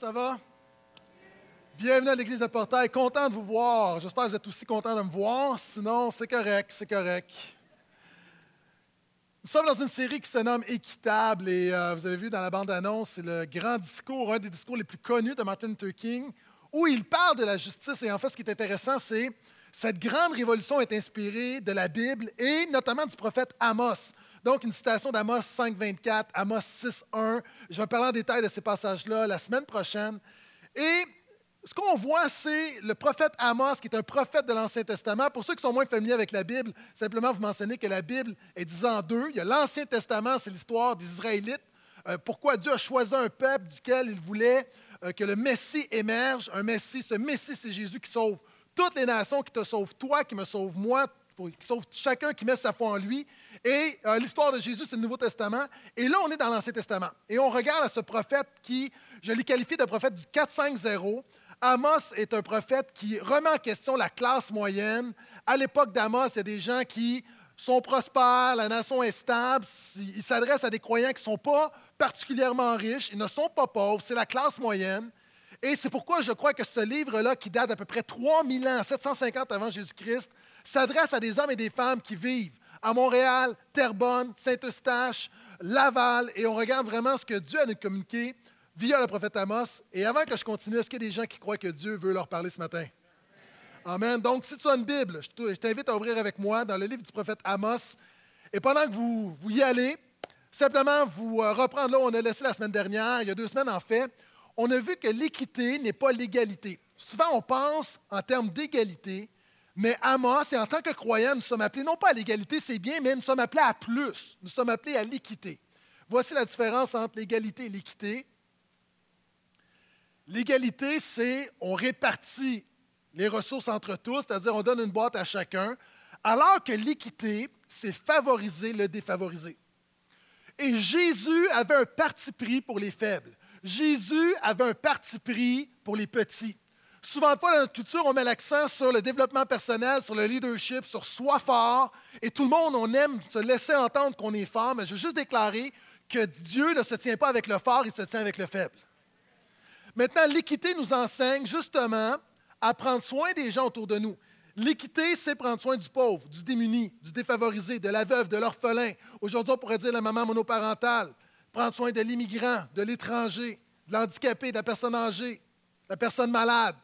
ça va? Bienvenue à l'église de Portail. Content de vous voir. J'espère que vous êtes aussi content de me voir. Sinon, c'est correct, c'est correct. Nous sommes dans une série qui se nomme Équitable et euh, vous avez vu dans la bande-annonce, c'est le grand discours, un des discours les plus connus de Martin Luther King, où il parle de la justice. Et en fait, ce qui est intéressant, c'est cette grande révolution est inspirée de la Bible et notamment du prophète Amos. Donc, une citation d'Amos 5.24, Amos 6.1. Je vais parler en détail de ces passages-là la semaine prochaine. Et ce qu'on voit, c'est le prophète Amos, qui est un prophète de l'Ancien Testament. Pour ceux qui sont moins familiers avec la Bible, simplement vous mentionnez que la Bible est divisée en deux. Il y a l'Ancien Testament, c'est l'histoire des Israélites. Euh, pourquoi Dieu a choisi un peuple duquel il voulait euh, que le Messie émerge? Un Messie, ce Messie, c'est Jésus qui sauve toutes les nations, qui te sauve toi, qui me sauve moi, qui sauve chacun qui met sa foi en lui. Et euh, l'histoire de Jésus, c'est le Nouveau Testament. Et là, on est dans l'Ancien Testament. Et on regarde à ce prophète qui, je l'ai qualifié de prophète du 4-5-0. Amos est un prophète qui remet en question la classe moyenne. À l'époque d'Amos, il y a des gens qui sont prospères, la nation est stable. Il s'adresse à des croyants qui ne sont pas particulièrement riches, ils ne sont pas pauvres, c'est la classe moyenne. Et c'est pourquoi je crois que ce livre-là, qui date d'à peu près 3000 ans, 750 avant Jésus-Christ, s'adresse à des hommes et des femmes qui vivent à Montréal, Terrebonne, Saint-Eustache, Laval, et on regarde vraiment ce que Dieu a nous communiqué via le prophète Amos. Et avant que je continue, est-ce qu'il y a des gens qui croient que Dieu veut leur parler ce matin? Amen. Donc, si tu as une Bible, je t'invite à ouvrir avec moi dans le livre du prophète Amos. Et pendant que vous, vous y allez, simplement vous euh, reprendre là où on a laissé la semaine dernière, il y a deux semaines en fait, on a vu que l'équité n'est pas l'égalité. Souvent, on pense en termes d'égalité, mais Amos, et en tant que croyants, nous sommes appelés non pas à l'égalité, c'est bien, mais nous sommes appelés à plus. Nous sommes appelés à l'équité. Voici la différence entre l'égalité et l'équité. L'égalité, c'est on répartit les ressources entre tous, c'est-à-dire on donne une boîte à chacun, alors que l'équité, c'est favoriser le défavorisé. Et Jésus avait un parti pris pour les faibles. Jésus avait un parti pris pour les petits. Souvent dans notre culture, on met l'accent sur le développement personnel, sur le leadership, sur soi fort. Et tout le monde, on aime se laisser entendre qu'on est fort, mais je veux juste déclarer que Dieu ne se tient pas avec le fort, il se tient avec le faible. Maintenant, l'équité nous enseigne justement à prendre soin des gens autour de nous. L'équité, c'est prendre soin du pauvre, du démuni, du défavorisé, de la veuve, de l'orphelin. Aujourd'hui, on pourrait dire la maman monoparentale. Prendre soin de l'immigrant, de l'étranger, de l'handicapé, de la personne âgée, de la personne malade,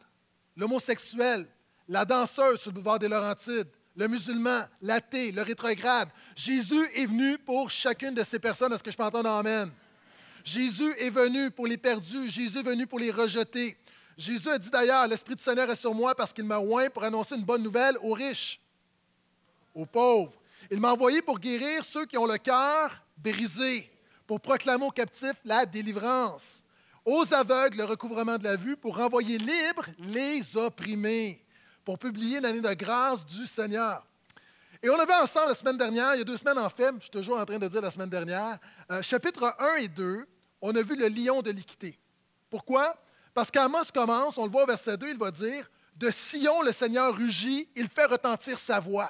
l'homosexuel, la danseuse sur le boulevard des Laurentides, le musulman, l'athée, le rétrograde. Jésus est venu pour chacune de ces personnes. Est-ce que je peux entendre Amen? Jésus est venu pour les perdus. Jésus est venu pour les rejeter. Jésus a dit d'ailleurs, l'Esprit du Seigneur est sur moi parce qu'il m'a oint pour annoncer une bonne nouvelle aux riches, aux pauvres. Il m'a envoyé pour guérir ceux qui ont le cœur brisé, pour proclamer aux captifs la délivrance, aux aveugles le recouvrement de la vue, pour renvoyer libres les opprimés, pour publier l'année de grâce du Seigneur. Et on avait ensemble la semaine dernière, il y a deux semaines en fait, je suis toujours en train de dire la semaine dernière, euh, chapitre 1 et 2, on a vu le lion de l'équité. Pourquoi? Parce qu'Amos commence, on le voit au verset 2, il va dire De Sion, le Seigneur rugit, il fait retentir sa voix.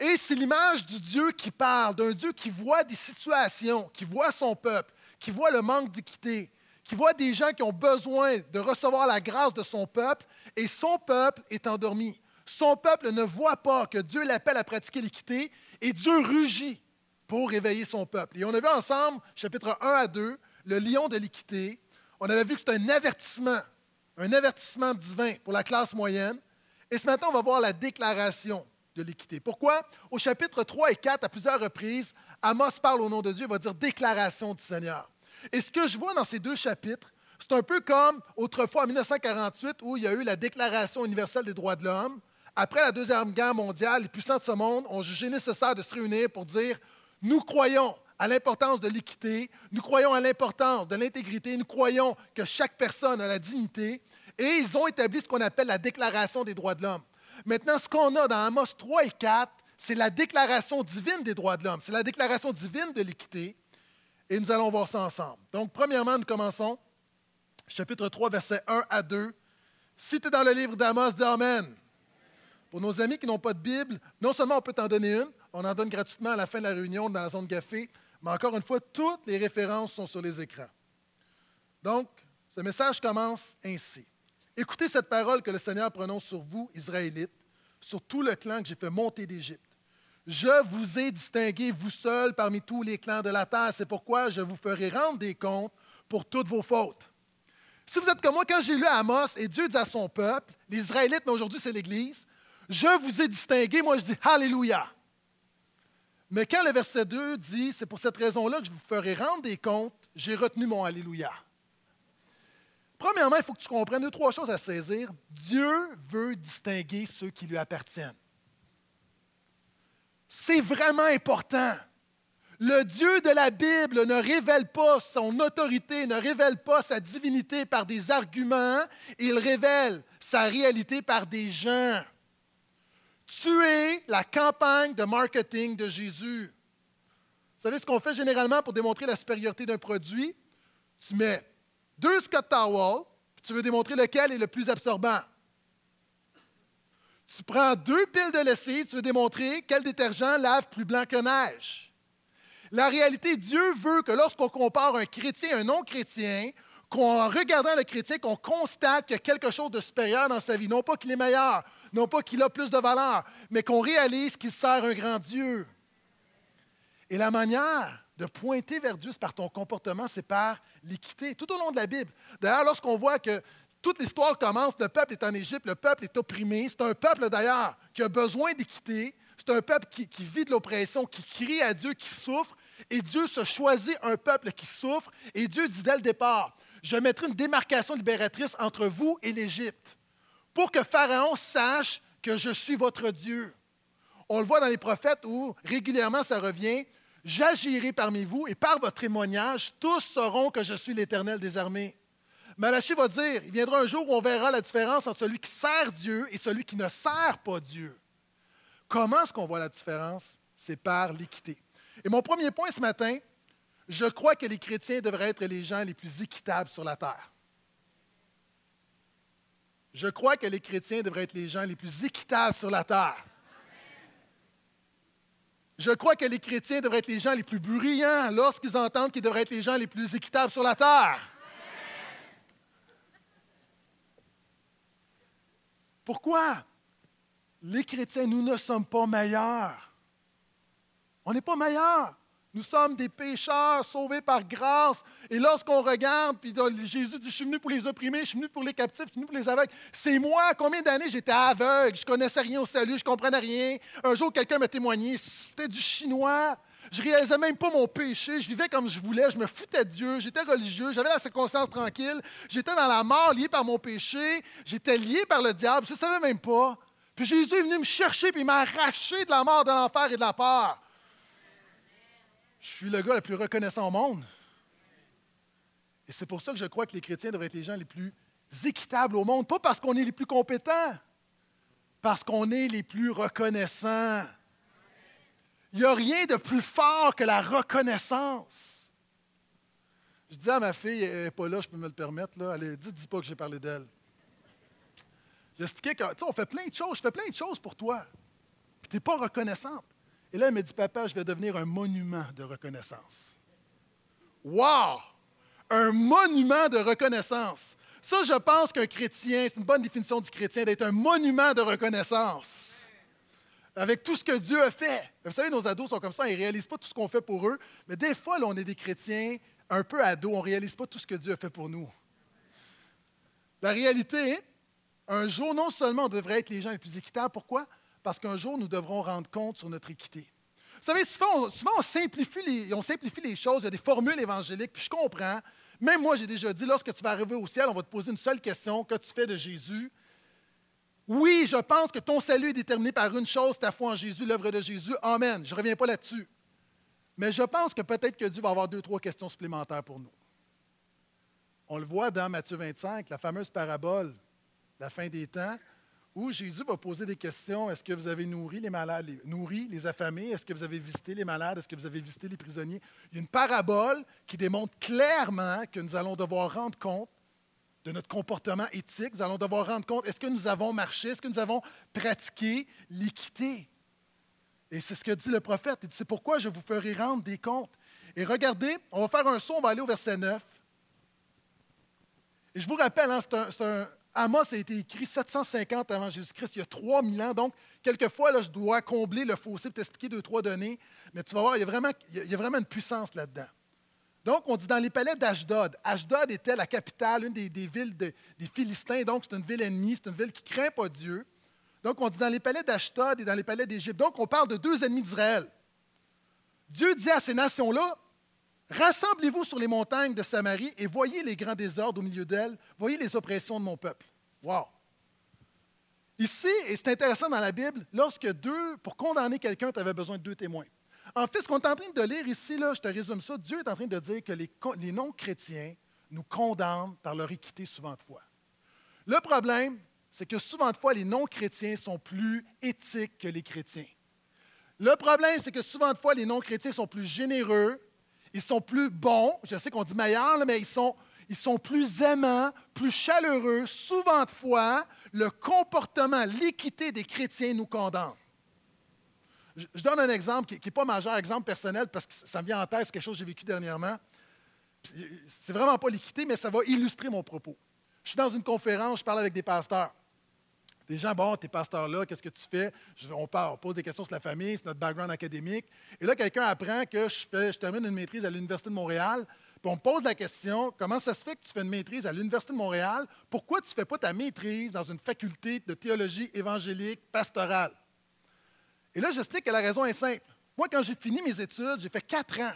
Et c'est l'image du Dieu qui parle, d'un Dieu qui voit des situations, qui voit son peuple, qui voit le manque d'équité, qui voit des gens qui ont besoin de recevoir la grâce de son peuple, et son peuple est endormi. Son peuple ne voit pas que Dieu l'appelle à pratiquer l'équité, et Dieu rugit pour réveiller son peuple. Et on a vu ensemble, chapitre 1 à 2, le lion de l'équité. On avait vu que c'est un avertissement, un avertissement divin pour la classe moyenne. Et ce matin, on va voir la déclaration de l'équité. Pourquoi? Au chapitre 3 et 4, à plusieurs reprises, Amos parle au nom de Dieu, il va dire déclaration du Seigneur. Et ce que je vois dans ces deux chapitres, c'est un peu comme autrefois en 1948 où il y a eu la Déclaration universelle des droits de l'homme. Après la Deuxième Guerre mondiale, les puissants de ce monde ont jugé nécessaire de se réunir pour dire nous croyons à l'importance de l'équité, nous croyons à l'importance de l'intégrité, nous croyons que chaque personne a la dignité, et ils ont établi ce qu'on appelle la Déclaration des droits de l'homme. Maintenant, ce qu'on a dans Amos 3 et 4, c'est la déclaration divine des droits de l'homme, c'est la déclaration divine de l'équité, et nous allons voir ça ensemble. Donc, premièrement, nous commençons, chapitre 3, versets 1 à 2. Si tu es dans le livre d'Amos, dis Amen. Pour nos amis qui n'ont pas de Bible, non seulement on peut t'en donner une, on en donne gratuitement à la fin de la réunion dans la zone café, mais encore une fois, toutes les références sont sur les écrans. Donc, Ce message commence ainsi. Écoutez cette parole que le Seigneur prononce sur vous, Israélites, sur tout le clan que j'ai fait monter d'Égypte. Je vous ai distingué, vous seuls, parmi tous les clans de la terre. C'est pourquoi je vous ferai rendre des comptes pour toutes vos fautes. Si vous êtes comme moi, quand j'ai lu Amos et Dieu dit à son peuple, les Israélites, mais aujourd'hui c'est l'Église, je vous ai distingué, moi je dis Alléluia. Mais quand le verset 2 dit, c'est pour cette raison-là que je vous ferai rendre des comptes, j'ai retenu mon Alléluia. Premièrement, il faut que tu comprennes deux, trois choses à saisir. Dieu veut distinguer ceux qui lui appartiennent. C'est vraiment important. Le Dieu de la Bible ne révèle pas son autorité, ne révèle pas sa divinité par des arguments, il révèle sa réalité par des gens. Tu es la campagne de marketing de Jésus. Vous savez ce qu'on fait généralement pour démontrer la supériorité d'un produit? Tu mets deux Scott Towel, puis tu veux démontrer lequel est le plus absorbant. Tu prends deux piles de lessive, tu veux démontrer quel détergent lave plus blanc que neige. La réalité, Dieu veut que lorsqu'on compare un chrétien et un non-chrétien, qu'en regardant le chrétien, qu'on constate qu'il y a quelque chose de supérieur dans sa vie. Non pas qu'il est meilleur, non pas qu'il a plus de valeur, mais qu'on réalise qu'il sert un grand Dieu. Et la manière de pointer vers Dieu, c'est par ton comportement, c'est par l'équité, tout au long de la Bible. D'ailleurs, lorsqu'on voit que toute l'histoire commence, le peuple est en Égypte, le peuple est opprimé, c'est un peuple d'ailleurs qui a besoin d'équité, c'est un peuple qui, vit de l'oppression, qui crie à Dieu, qui souffre, et Dieu se choisit un peuple qui souffre, et Dieu dit dès le départ, je mettrai une démarcation libératrice entre vous et l'Égypte, pour que Pharaon sache que je suis votre Dieu. On le voit dans les prophètes où régulièrement ça revient, J'agirai parmi vous et par votre témoignage, tous sauront que je suis l'Éternel des armées. Malachie va dire, il viendra un jour où on verra la différence entre celui qui sert Dieu et celui qui ne sert pas Dieu. Comment est-ce qu'on voit la différence? C'est par l'équité. Et mon premier point ce matin, je crois que les chrétiens devraient être les gens les plus équitables sur la terre. Je crois que les chrétiens devraient être les gens les plus équitables sur la terre. Je crois que les chrétiens devraient être les gens les plus bruyants lorsqu'ils entendent qu'ils devraient être les gens les plus équitables sur la terre. Pourquoi? Les chrétiens, nous ne sommes pas meilleurs? On n'est pas meilleurs. Nous sommes des pécheurs sauvés par grâce. Et lorsqu'on regarde, puis Jésus dit, je suis venu pour les opprimés, je suis venu pour les captifs, je suis venu pour les aveugles. C'est moi, combien d'années j'étais aveugle, je ne connaissais rien au salut, je ne comprenais rien. Un jour, quelqu'un m'a témoigné, c'était du chinois. Je réalisais même pas mon péché, je vivais comme je voulais, je me foutais de Dieu, j'étais religieux, j'avais la conscience tranquille, j'étais dans la mort lié par mon péché, j'étais lié par le diable, je ne savais même pas. Puis Jésus est venu me chercher, puis il m'a arraché de la mort, de l'enfer et de la peur. Je suis le gars le plus reconnaissant au monde. Et c'est pour ça que je crois que les chrétiens devraient être les gens les plus équitables au monde, pas parce qu'on est les plus compétents, parce qu'on est les plus reconnaissants. Il n'y a rien de plus fort que la reconnaissance. Je dis à ma fille, elle n'est pas là, je peux me le permettre, là. Allez, dis, dis pas que j'ai parlé d'elle. J'expliquais que, tu sais, on fait plein de choses, je fais plein de choses pour toi. Puis tu n'es pas reconnaissante. Et là, elle me dit, papa, je vais devenir un monument de reconnaissance. Wow! Un monument de reconnaissance. Ça, je pense qu'un chrétien, c'est une bonne définition du chrétien, d'être un monument de reconnaissance. Avec tout ce que Dieu a fait. Vous savez, nos ados sont comme ça, ils ne réalisent pas tout ce qu'on fait pour eux. Mais des fois, on est des chrétiens un peu ados, on ne réalise pas tout ce que Dieu a fait pour nous. La réalité, un jour, non seulement on devrait être les gens les plus équitables, pourquoi? parce qu'un jour, nous devrons rendre compte sur notre équité. Vous savez, souvent, on, simplifie les, on simplifie les choses, il y a des formules évangéliques, puis je comprends. Même moi, j'ai déjà dit, lorsque tu vas arriver au ciel, on va te poser une seule question, que tu fais de Jésus? Oui, je pense que ton salut est déterminé par une chose, ta foi en Jésus, l'œuvre de Jésus. Amen. Je ne reviens pas là-dessus. Mais je pense que peut-être que Dieu va avoir deux, trois questions supplémentaires pour nous. On le voit dans Matthieu 25, la fameuse parabole, la fin des temps où Jésus va poser des questions. Est-ce que vous avez nourri les malades, nourri les affamés? Est-ce que vous avez visité les malades? Est-ce que vous avez visité les prisonniers? Il y a une parabole qui démontre clairement que nous allons devoir rendre compte de notre comportement éthique. Nous allons devoir rendre compte, est-ce que nous avons marché? Est-ce que nous avons pratiqué l'équité? Et c'est ce que dit le prophète. Il dit, c'est pourquoi je vous ferai rendre des comptes. Et regardez, on va faire un saut, on va aller au verset 9. Et je vous rappelle, hein, c'est un, Amos a été écrit 750 avant Jésus-Christ, il y a 3000 ans. Donc, quelquefois, là, je dois combler le fossé pour t'expliquer deux, trois données. Mais tu vas voir, il y a vraiment, il y a vraiment une puissance là-dedans. Donc, on dit dans les palais d'Ashdod. Ashdod était la capitale, une des, villes des Philistins. Donc, c'est une ville ennemie, c'est une ville qui ne craint pas Dieu. Donc, on dit dans les palais d'Ashdod et dans les palais d'Égypte. Donc, on parle de deux ennemis d'Israël. Dieu dit à ces nations-là Rassemblez-vous sur les montagnes de Samarie et voyez les grands désordres au milieu d'elles, voyez les oppressions de mon peuple. Wow! Ici, et c'est intéressant dans la Bible, lorsque deux, pour condamner quelqu'un, tu avais besoin de deux témoins. En fait, ce qu'on est en train de lire ici, là, je te résume ça, Dieu est en train de dire que les, non-chrétiens nous condamnent par leur équité souvent de foi. Le problème, c'est que souvent de fois, les non-chrétiens sont plus éthiques que les chrétiens. Le problème, c'est que souvent de fois, les non-chrétiens sont plus généreux, ils sont plus bons, je sais qu'on dit meilleurs, mais ils sont, ils sont plus aimants, plus chaleureux. Souvent de fois, le comportement, l'équité des chrétiens nous condamne. Je, donne un exemple qui n'est pas majeur, exemple personnel, parce que ça me vient en tête, c'est quelque chose que j'ai vécu dernièrement. C'est vraiment pas l'équité, mais ça va illustrer mon propos. Je suis dans une conférence, je parle avec des pasteurs. Des gens, bon, t'es pasteur là, qu'est-ce que tu fais? on, on pose des questions sur la famille, c'est notre background académique. Et là, quelqu'un apprend que je, termine une maîtrise à l'Université de Montréal. On me pose la question, comment ça se fait que tu fais une maîtrise à l'Université de Montréal? Pourquoi tu ne fais pas ta maîtrise dans une faculté de théologie évangélique pastorale? Et là, j'explique que la raison est simple. Moi, quand j'ai fini mes études, j'ai fait quatre ans.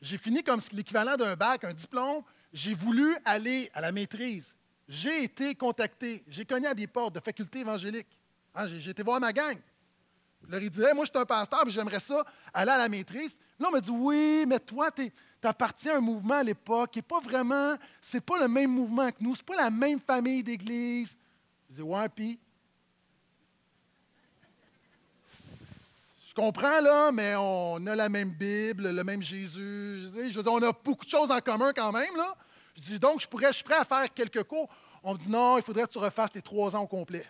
J'ai fini comme l'équivalent d'un bac, un diplôme. J'ai voulu aller à la maîtrise. J'ai été contacté, j'ai cogné à des portes de facultés évangéliques. Hein, j'ai été voir ma gang. Je leur ai dit Moi, je suis un pasteur, mais j'aimerais ça aller à la maîtrise. Là, on m'a dit Oui, mais toi, tu appartiens à un mouvement à l'époque qui n'est pas vraiment, c'est pas le même mouvement que nous, c'est pas la même famille d'église. Je dis Ouais, puis. Comprends, là, mais on a la même Bible, le même Jésus. Je veux on a beaucoup de choses en commun quand même, là. Je dis donc, je, pourrais, suis prêt à faire quelques cours. On me dit non, il faudrait que tu refasses les trois ans au complet.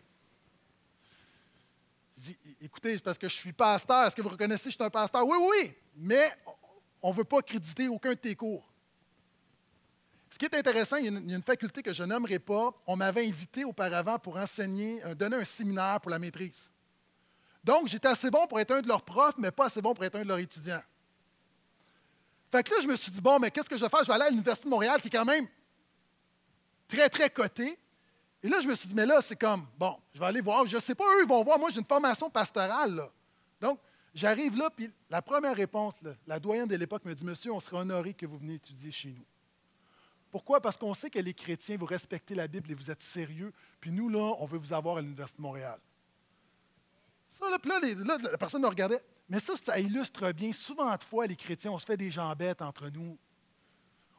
Je dis écoutez, parce que je suis pasteur. Est-ce que vous reconnaissez que je suis un pasteur? Oui, oui, mais on ne veut pas créditer aucun de tes cours. Ce qui est intéressant, il y, a une, faculté que je nommerai pas. On m'avait invité auparavant pour enseigner, euh, donner un séminaire pour la maîtrise. Donc, j'étais assez bon pour être un de leurs profs, mais pas assez bon pour être un de leurs étudiants. Fait que là, je me suis dit, bon, mais qu'est-ce que je vais faire? Je vais aller à l'Université de Montréal, qui est quand même très, très coté. Et là, je me suis dit, mais là, c'est comme, bon, je vais aller voir. Je ne sais pas, eux, ils vont voir. Moi, j'ai une formation pastorale. Là. Donc, j'arrive là, puis la première réponse, la doyenne de l'époque me dit, monsieur, on serait honoré que vous veniez étudier chez nous. Pourquoi? Parce qu'on sait que les chrétiens, vous respectez la Bible et vous êtes sérieux. Puis nous, là, on veut vous avoir à l'Université de Montréal. Ça, là, là, la personne me regardait. Mais ça, ça illustre bien. Souvent de fois, les chrétiens, on se fait des gens bêtes entre nous.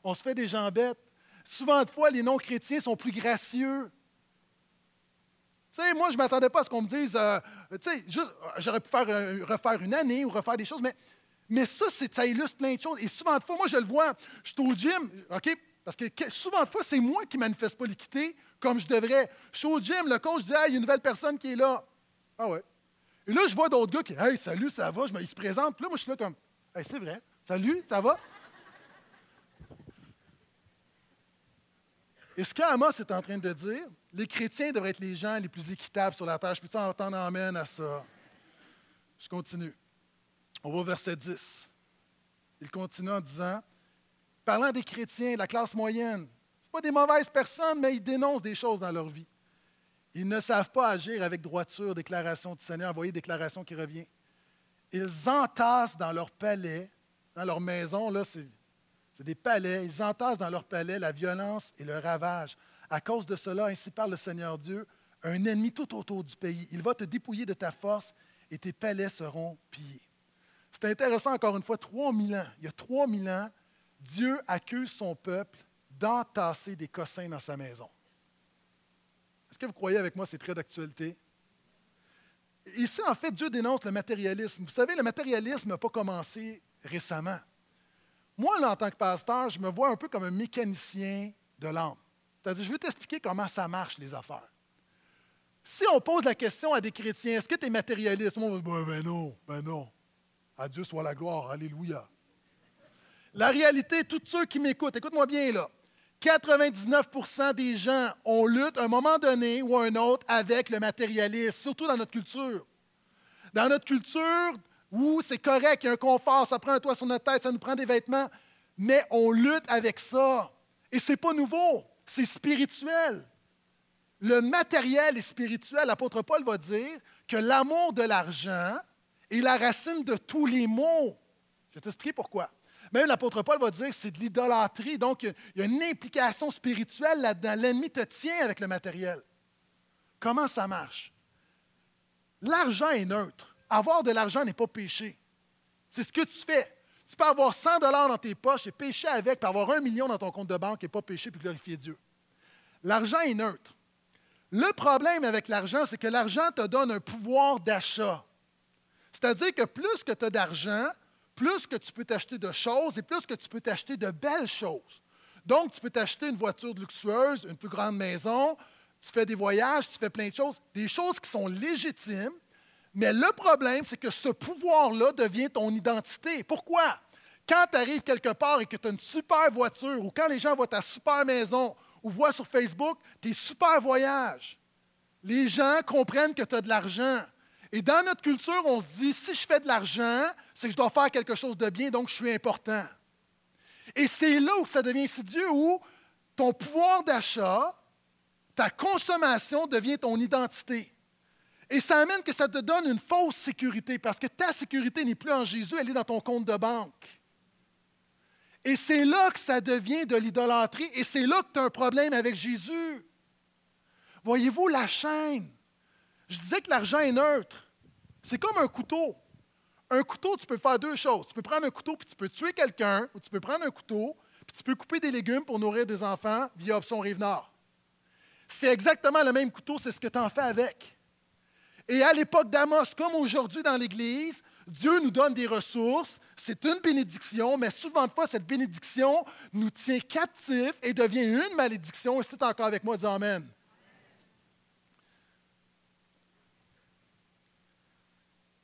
On se fait des gens bêtes. Souvent de fois, les non-chrétiens sont plus gracieux. Tu sais, moi, je ne m'attendais pas à ce qu'on me dise, euh, tu sais, j'aurais pu faire, euh, refaire une année ou refaire des choses, mais, mais ça, ça illustre plein de choses. Et souvent de fois, moi, je le vois, je suis au gym, OK? Parce que souvent de fois, c'est moi qui ne manifeste pas l'équité comme je devrais. Je suis au gym, le coach dit, ah, il y a une nouvelle personne qui est là. Ah ouais. Et là, je vois d'autres gars qui Hey, salut, ça va? Ils se présentent. Puis là, moi, je suis là comme Hey, c'est vrai. Salut, ça va? Et ce qu'Amos est en train de dire, les chrétiens devraient être les gens les plus équitables sur la terre. Je peux t'en emmène à ça? Je continue. On va au verset 10. Il continue en disant, parlant des chrétiens, de la classe moyenne, ce pas des mauvaises personnes, mais ils dénoncent des choses dans leur vie. Ils ne savent pas agir avec droiture, déclaration du Seigneur. Voyez, déclaration qui revient. Ils entassent dans leur palais, dans leur maison, là, c'est, des palais, ils entassent dans leur palais la violence et le ravage. À cause de cela, ainsi parle le Seigneur Dieu, un ennemi tout autour du pays. Il va te dépouiller de ta force et tes palais seront pillés. C'est intéressant, encore une fois, 3000 ans. Il y a 3000 ans, Dieu accuse son peuple d'entasser des cossins dans sa maison. Est-ce que vous croyez avec moi c'est très d'actualité? Ici, en fait, Dieu dénonce le matérialisme. Vous savez, le matérialisme n'a pas commencé récemment. Moi, en tant que pasteur, je me vois un peu comme un mécanicien de l'âme. C'est-à-dire, je veux t'expliquer comment ça marche, les affaires. Si on pose la question à des chrétiens, est-ce que tu es matérialiste? Tout le monde va dire, ben non, ben non. À Dieu soit la gloire, alléluia. La réalité, tous ceux qui m'écoutent, écoute-moi bien là. 99% des gens, on lutte à un moment donné ou à un autre avec le matérialisme, surtout dans notre culture. Dans notre culture, où c'est correct, il y a un confort, ça prend un toit sur notre tête, ça nous prend des vêtements, mais on lutte avec ça. Et ce n'est pas nouveau, c'est spirituel. Le matériel est spirituel. L'apôtre Paul va dire que l'amour de l'argent est la racine de tous les maux. Je vais t'expliquer pourquoi. Même l'apôtre Paul va dire que c'est de l'idolâtrie. Donc, il y a une implication spirituelle là-dedans. L'ennemi te tient avec le matériel. Comment ça marche? L'argent est neutre. Avoir de l'argent n'est pas péché. C'est ce que tu fais. Tu peux avoir 100 dollars dans tes poches et pécher avec, puis avoir un million dans ton compte de banque et pas pécher puis glorifier Dieu. L'argent est neutre. Le problème avec l'argent, c'est que l'argent te donne un pouvoir d'achat. C'est-à-dire que plus que tu as d'argent, plus que tu peux t'acheter de choses et plus que tu peux t'acheter de belles choses. Donc, tu peux t'acheter une voiture luxueuse, une plus grande maison, tu fais des voyages, tu fais plein de choses, des choses qui sont légitimes, mais le problème, c'est que ce pouvoir-là devient ton identité. Pourquoi? Quand tu arrives quelque part et que tu as une super voiture, ou quand les gens voient ta super maison, ou voient sur Facebook tes super voyages, les gens comprennent que tu as de l'argent. Et dans notre culture, on se dit, si je fais de l'argent, c'est que je dois faire quelque chose de bien, donc je suis important. Et c'est là où ça devient insidieux, où ton pouvoir d'achat, ta consommation devient ton identité. Et ça amène que ça te donne une fausse sécurité, parce que ta sécurité n'est plus en Jésus, elle est dans ton compte de banque. Et c'est là que ça devient de l'idolâtrie, et c'est là que tu as un problème avec Jésus. Voyez-vous la chaîne? Je disais que l'argent est neutre. C'est comme un couteau. Un couteau, tu peux faire deux choses. Tu peux prendre un couteau puis tu peux tuer quelqu'un, ou tu peux prendre un couteau puis tu peux couper des légumes pour nourrir des enfants via Option Rive-Nord. C'est exactement le même couteau, c'est ce que tu en fais avec. Et à l'époque d'Amos, comme aujourd'hui dans l'Église, Dieu nous donne des ressources, c'est une bénédiction, mais souvent de fois, cette bénédiction nous tient captifs et devient une malédiction. Et si tu es encore avec moi, dis Amen.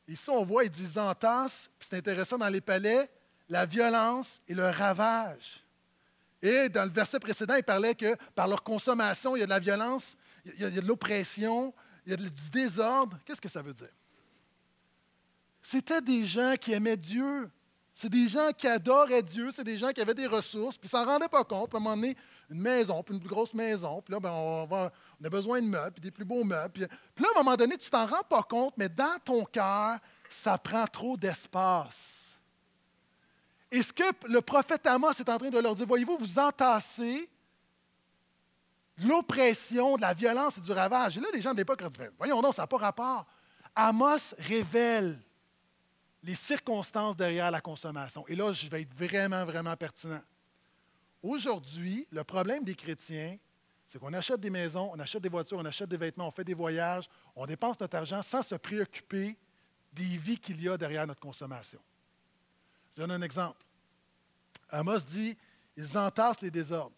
Ici, on voit, ils disent entassent, puis c'est intéressant dans les palais, la violence et le ravage. Et dans le verset précédent, il parlait que par leur consommation, il y a de la violence, il y a, de l'oppression, il y a du désordre. Qu'est-ce que ça veut dire? C'était des gens qui aimaient Dieu. C'est des gens qui adoraient Dieu, c'est des gens qui avaient des ressources, puis ils s'en rendaient pas compte. À un moment donné, une maison, puis une plus grosse maison, puis là, ben, on, a besoin de meubles, puis des plus beaux meubles. Puis, là, à un moment donné, tu t'en rends pas compte, mais dans ton cœur, ça prend trop d'espace. Et ce que le prophète Amos est en train de leur dire, voyez-vous, vous entassez l'oppression, de la violence et du ravage. Et là, les gens de l'époque ont dit, ben, voyons non, ça n'a pas rapport. Amos révèle les circonstances derrière la consommation. Et là, je vais être vraiment, vraiment pertinent. Aujourd'hui, le problème des chrétiens, c'est qu'on achète des maisons, on achète des voitures, on achète des vêtements, on fait des voyages, on dépense notre argent sans se préoccuper des vies qu'il y a derrière notre consommation. Je donne un exemple. Amos dit ils entassent les désordres.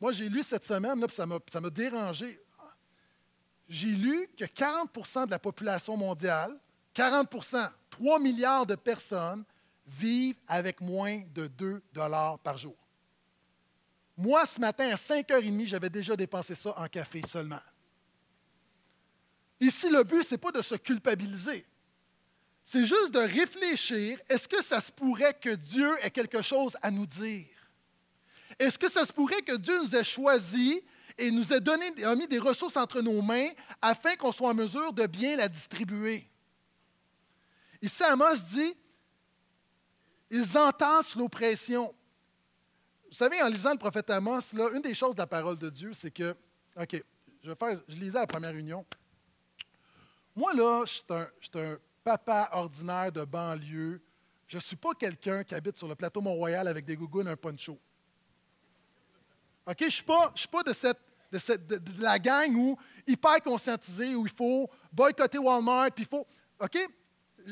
Moi, j'ai lu cette semaine, là, ça m'a dérangé. J'ai lu que 40% de la population mondiale, 40% 3 milliards de personnes vivent avec moins de 2 dollars par jour. Moi, ce matin, à 5h30, j'avais déjà dépensé ça en café seulement. Ici, le but, ce n'est pas de se culpabiliser. C'est juste de réfléchir, est-ce que ça se pourrait que Dieu ait quelque chose à nous dire? Est-ce que ça se pourrait que Dieu nous ait choisis et nous ait, donné, a mis des ressources entre nos mains afin qu'on soit en mesure de bien la distribuer? Ici, Amos dit, ils entassent l'oppression. Vous savez, en lisant le prophète Amos, là, une des choses de la parole de Dieu, c'est que, OK, je, vais faire, je lisais à la première réunion. Moi, là, je suis un, papa ordinaire de banlieue. Je ne suis pas quelqu'un qui habite sur le plateau Mont-Royal avec des gougounes et un poncho. OK? Je ne suis pas, suis pas de, cette, de, cette, de, la gang où hyper conscientisé, où il faut boycotter Walmart, puis il faut. OK?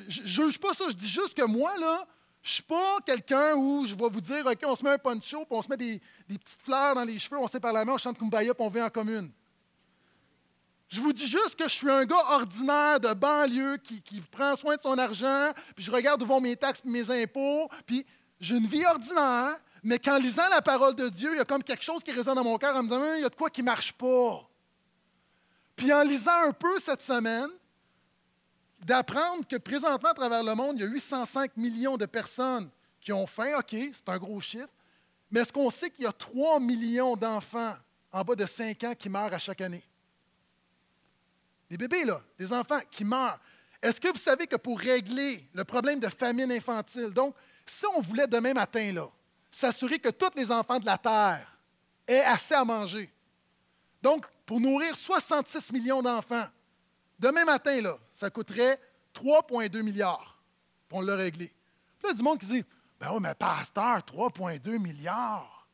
je ne juge pas ça, je dis juste que moi, là, je ne suis pas quelqu'un où je vais vous dire, OK, on se met un poncho, puis on se met des, petites fleurs dans les cheveux, on par la main, on chante Kumbaya, puis on vit en commune. Je vous dis juste que je suis un gars ordinaire de banlieue qui, qui prend soin de son argent, puis je regarde où vont mes taxes et mes impôts, puis j'ai une vie ordinaire, Mais qu'en lisant la parole de Dieu, il y a comme quelque chose qui résonne dans mon cœur en me disant, il y a de quoi qui ne marche pas. Puis en lisant un peu cette semaine, d'apprendre que présentement, à travers le monde, il y a 805 millions de personnes qui ont faim. OK, c'est un gros chiffre. Mais est-ce qu'on sait qu'il y a 3 millions d'enfants en bas de 5 ans qui meurent à chaque année? Des bébés, là, des enfants qui meurent. Est-ce que vous savez que pour régler le problème de famine infantile, donc, si on voulait demain matin, là, s'assurer que tous les enfants de la Terre aient assez à manger, donc, pour nourrir 66 millions d'enfants, demain matin, là, ça coûterait 3,2 milliards pour le régler. Là, il y a du monde qui dit Ben oui, mais pasteur, 3,2 milliards.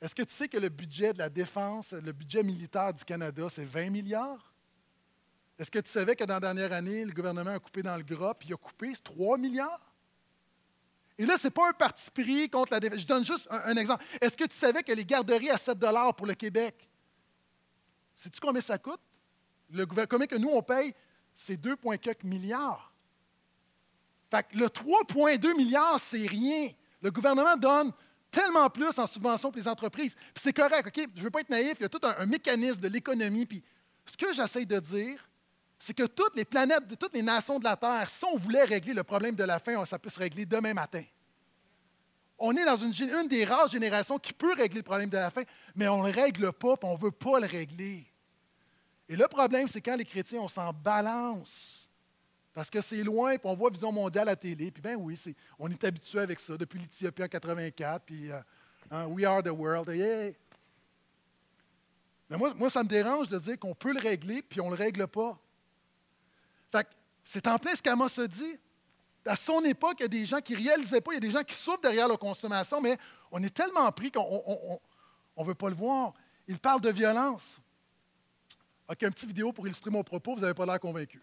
Est-ce que tu sais que le budget de la défense, le budget militaire du Canada, c'est 20 milliards? Est-ce que tu savais que dans la dernière année, le gouvernement a coupé dans le gras, puis il a coupé 3 milliards? Et là, ce n'est pas un parti pris contre la défense. Je donne juste un, exemple. Est-ce que tu savais que les garderies à 7 pour le Québec, sais-tu combien ça coûte? Le que nous, on paye, c'est 2,4 milliards. Fait que le 3,2 milliards, c'est rien. Le gouvernement donne tellement plus en subvention pour les entreprises. Puis c'est correct, OK? Je ne veux pas être naïf, il y a tout un, un mécanisme de l'économie. Puis ce que j'essaie de dire, c'est que toutes les planètes, toutes les nations de la Terre, si on voulait régler le problème de la faim, ça peut se régler demain matin. On est dans une, une des rares générations qui peut régler le problème de la faim, mais on ne le règle pas, puis on ne veut pas le régler. Et le problème, c'est quand les chrétiens, on s'en balance. Parce que c'est loin, puis on voit Vision mondiale à la télé, puis ben oui, on est habitué avec ça depuis l'Éthiopie en 84, puis euh, hein, We Are the World, Mais moi, ça me dérange de dire qu'on peut le régler, puis on ne le règle pas c'est en plein ce qu'Amos se dit. À son époque, il y a des gens qui ne réalisaient pas, il y a des gens qui souffrent derrière leur consommation, mais on est tellement pris qu'on ne veut pas le voir. Il parle de violence. OK, un petit vidéo pour illustrer mon propos, vous n'avez pas l'air convaincu.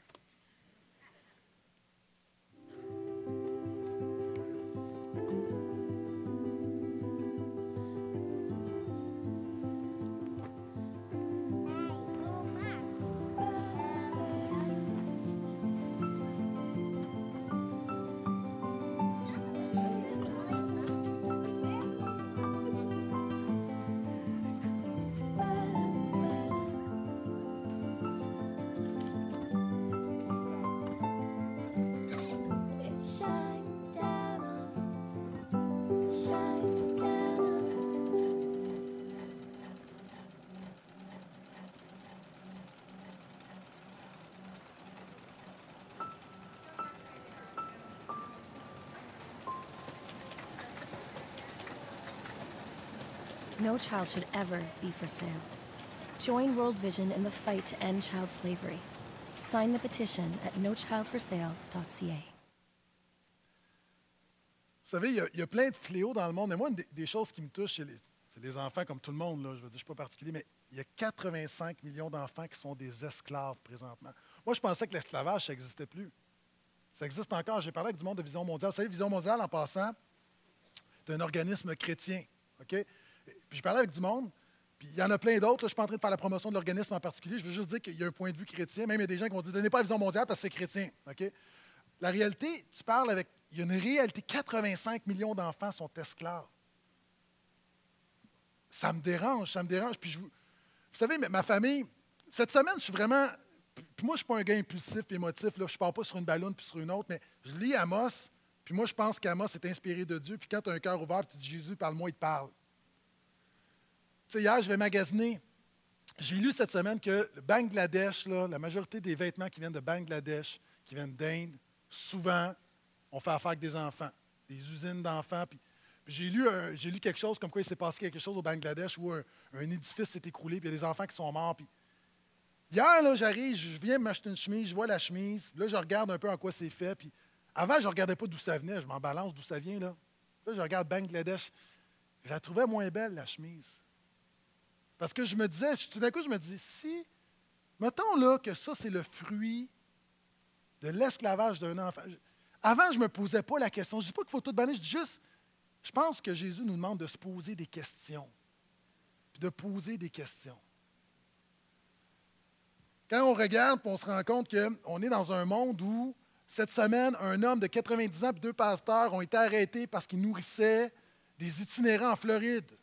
No child should ever be for sale. Join World Vision in the fight to end child slavery. Sign the petition at nochildforsale.ca. Vous savez, il y, a, il y, a, plein de fléaux dans le monde, mais moi, des, des choses qui me touchent, c'est, les, enfants comme tout le monde, là, je ne suis pas particulier, mais il y a 85 millions d'enfants qui sont des esclaves présentement. Moi, je pensais que l'esclavage, ça n'existait plus. Ça existe encore. J'ai parlé avec du monde de Vision mondiale. Vous savez, Vision mondiale, en passant, c'est un organisme chrétien. OK? Puis je parlais avec du monde, puis il y en a plein d'autres. Je ne suis pas en train de faire la promotion de l'organisme en particulier. Je veux juste dire qu'il y a un point de vue chrétien. Même il y a des gens qui vont dire Donnez pas la vision mondiale parce que c'est chrétien. La réalité, tu parles avec. Il y a une réalité 85 millions d'enfants sont esclaves. Ça me dérange, ça me dérange. Puis vous, vous savez, ma famille, cette semaine, je suis vraiment. Puis moi, je ne suis pas un gars impulsif et émotif. Là. Je ne pars pas sur une ballonne puis sur une autre, mais je lis Amos, puis moi, je pense qu'Amos est inspiré de Dieu. Puis quand tu as un cœur ouvert, tu dis Jésus, parle-moi, il te parle hier, je vais magasiner. J'ai lu cette semaine que le Bangladesh, la majorité des vêtements qui viennent de Bangladesh, qui viennent d'Inde, souvent, on fait affaire avec des enfants, des usines d'enfants. Puis, j'ai, lu quelque chose comme quoi il s'est passé quelque chose au Bangladesh où un, édifice s'est écroulé, puis il y a des enfants qui sont morts. Puis, hier, là, j'arrive, je viens m'acheter une chemise, je vois la chemise, là, je regarde un peu en quoi c'est fait. Puis, avant, je ne regardais pas d'où ça venait, je m'en balance d'où ça vient. Là. là, je regarde Bangladesh. Je la trouvais moins belle, la chemise. Parce que je me disais, tout d'un coup, je me dis, si, mettons là que ça, c'est le fruit de l'esclavage d'un enfant. Avant, je ne me posais pas la question. Je ne dis pas qu'il faut tout bannir, je dis juste, je pense que Jésus nous demande de se poser des questions. Puis de poser des questions. Quand on regarde, on se rend compte qu'on est dans un monde où, cette semaine, un homme de 90 ans et deux pasteurs ont été arrêtés parce qu'ils nourrissaient des itinérants en Floride.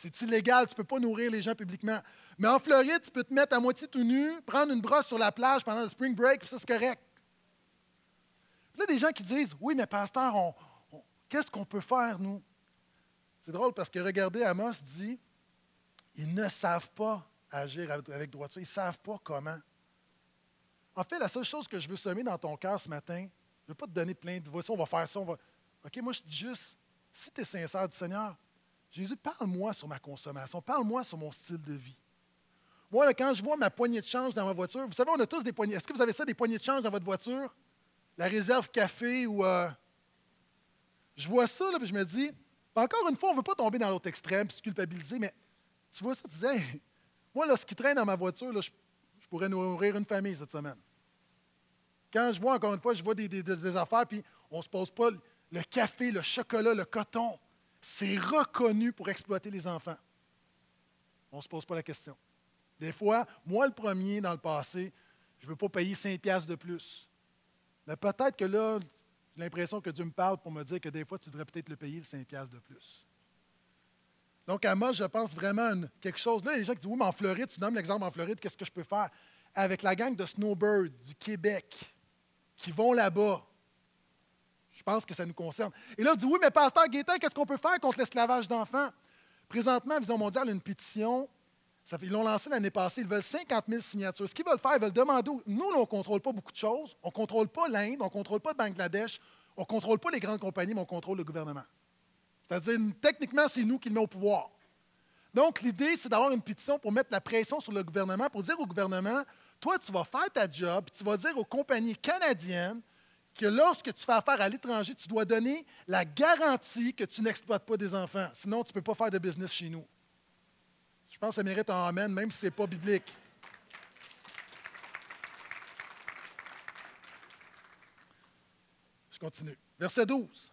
C'est illégal, tu ne peux pas nourrir les gens publiquement. Mais en Floride, tu peux te mettre à moitié tout nu, prendre une brosse sur la plage pendant le spring break, puis ça, c'est correct. Puis là, des gens qui disent Oui, mais pasteur, qu'est-ce qu'on peut faire, nous? C'est drôle parce que regardez, Amos dit Ils ne savent pas agir avec droiture, ils ne savent pas comment. En fait, la seule chose que je veux semer dans ton cœur ce matin, je ne veux pas te donner plein de voici, on va faire ça, on va. OK, moi, je dis juste si tu es sincère du Seigneur, Jésus, parle-moi sur ma consommation, parle-moi sur mon style de vie. Moi, quand je vois ma poignée de change dans ma voiture, vous savez, on a tous des poignées. Est-ce que vous avez ça, des poignées de change dans votre voiture? La réserve café ou. Euh, je vois ça, puis je me dis, encore une fois, on ne veut pas tomber dans l'autre extrême puis se culpabiliser, mais tu vois ça, tu disais, moi, là, ce qui traîne dans ma voiture, là, je, pourrais nourrir une famille cette semaine. Quand je vois, encore une fois, je vois des, des affaires, puis on ne se pose pas le café, le chocolat, le coton, c'est reconnu pour exploiter les enfants. On ne se pose pas la question. Des fois, moi le premier dans le passé, je ne veux pas payer 5 piastres de plus. Mais peut-être que là, j'ai l'impression que Dieu me parle pour me dire que des fois, tu devrais peut-être le payer le 5 piastres de plus. Donc, à moi, je pense vraiment quelque chose. Là, les gens qui disent Oui, mais en Floride, tu donnes l'exemple en Floride, qu'est-ce que je peux faire? Avec la gang de Snowbird du Québec qui vont là-bas, pense que ça nous concerne. Et là, on dit Oui, mais Pasteur Gaétan, qu'est-ce qu'on peut faire contre l'esclavage d'enfants? Présentement, Vision mondiale a une pétition. ils l'ont lancée l'année passée. Ils veulent 50 000 signatures. Ce qu'ils veulent faire, ils veulent demander. Nous, on ne contrôle pas beaucoup de choses. On ne contrôle pas l'Inde, on ne contrôle pas le Bangladesh, on ne contrôle pas les grandes compagnies, mais on contrôle le gouvernement. C'est-à-dire, techniquement, c'est nous qui le au pouvoir. Donc, l'idée, c'est d'avoir une pétition pour mettre la pression sur le gouvernement, pour dire au gouvernement toi, tu vas faire ta job, tu vas dire aux compagnies canadiennes que lorsque tu fais affaire à l'étranger, tu dois donner la garantie que tu n'exploites pas des enfants. Sinon, tu ne peux pas faire de business chez nous. Je pense que ça mérite un amen, même si ce n'est pas biblique. Je continue. Verset 12.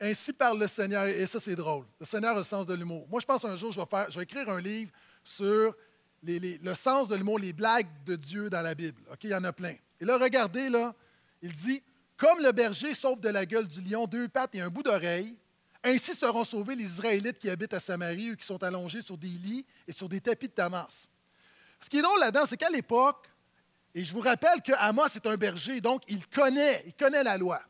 Ainsi parle le Seigneur, et ça c'est drôle. Le Seigneur a le sens de l'humour. Moi, je pense un jour, je vais, écrire un livre sur le sens de l'humour, les blagues de Dieu dans la Bible. Il y en a plein. Et là, regardez, là, il dit comme le berger sauve de la gueule du lion deux pattes et un bout d'oreille, ainsi seront sauvés les Israélites qui habitent à Samarie, eux qui sont allongés sur des lits et sur des tapis de Damas. Ce qui est drôle là-dedans, c'est qu'à l'époque, et je vous rappelle que Amos est un berger, donc il connaît, il connaît la loi.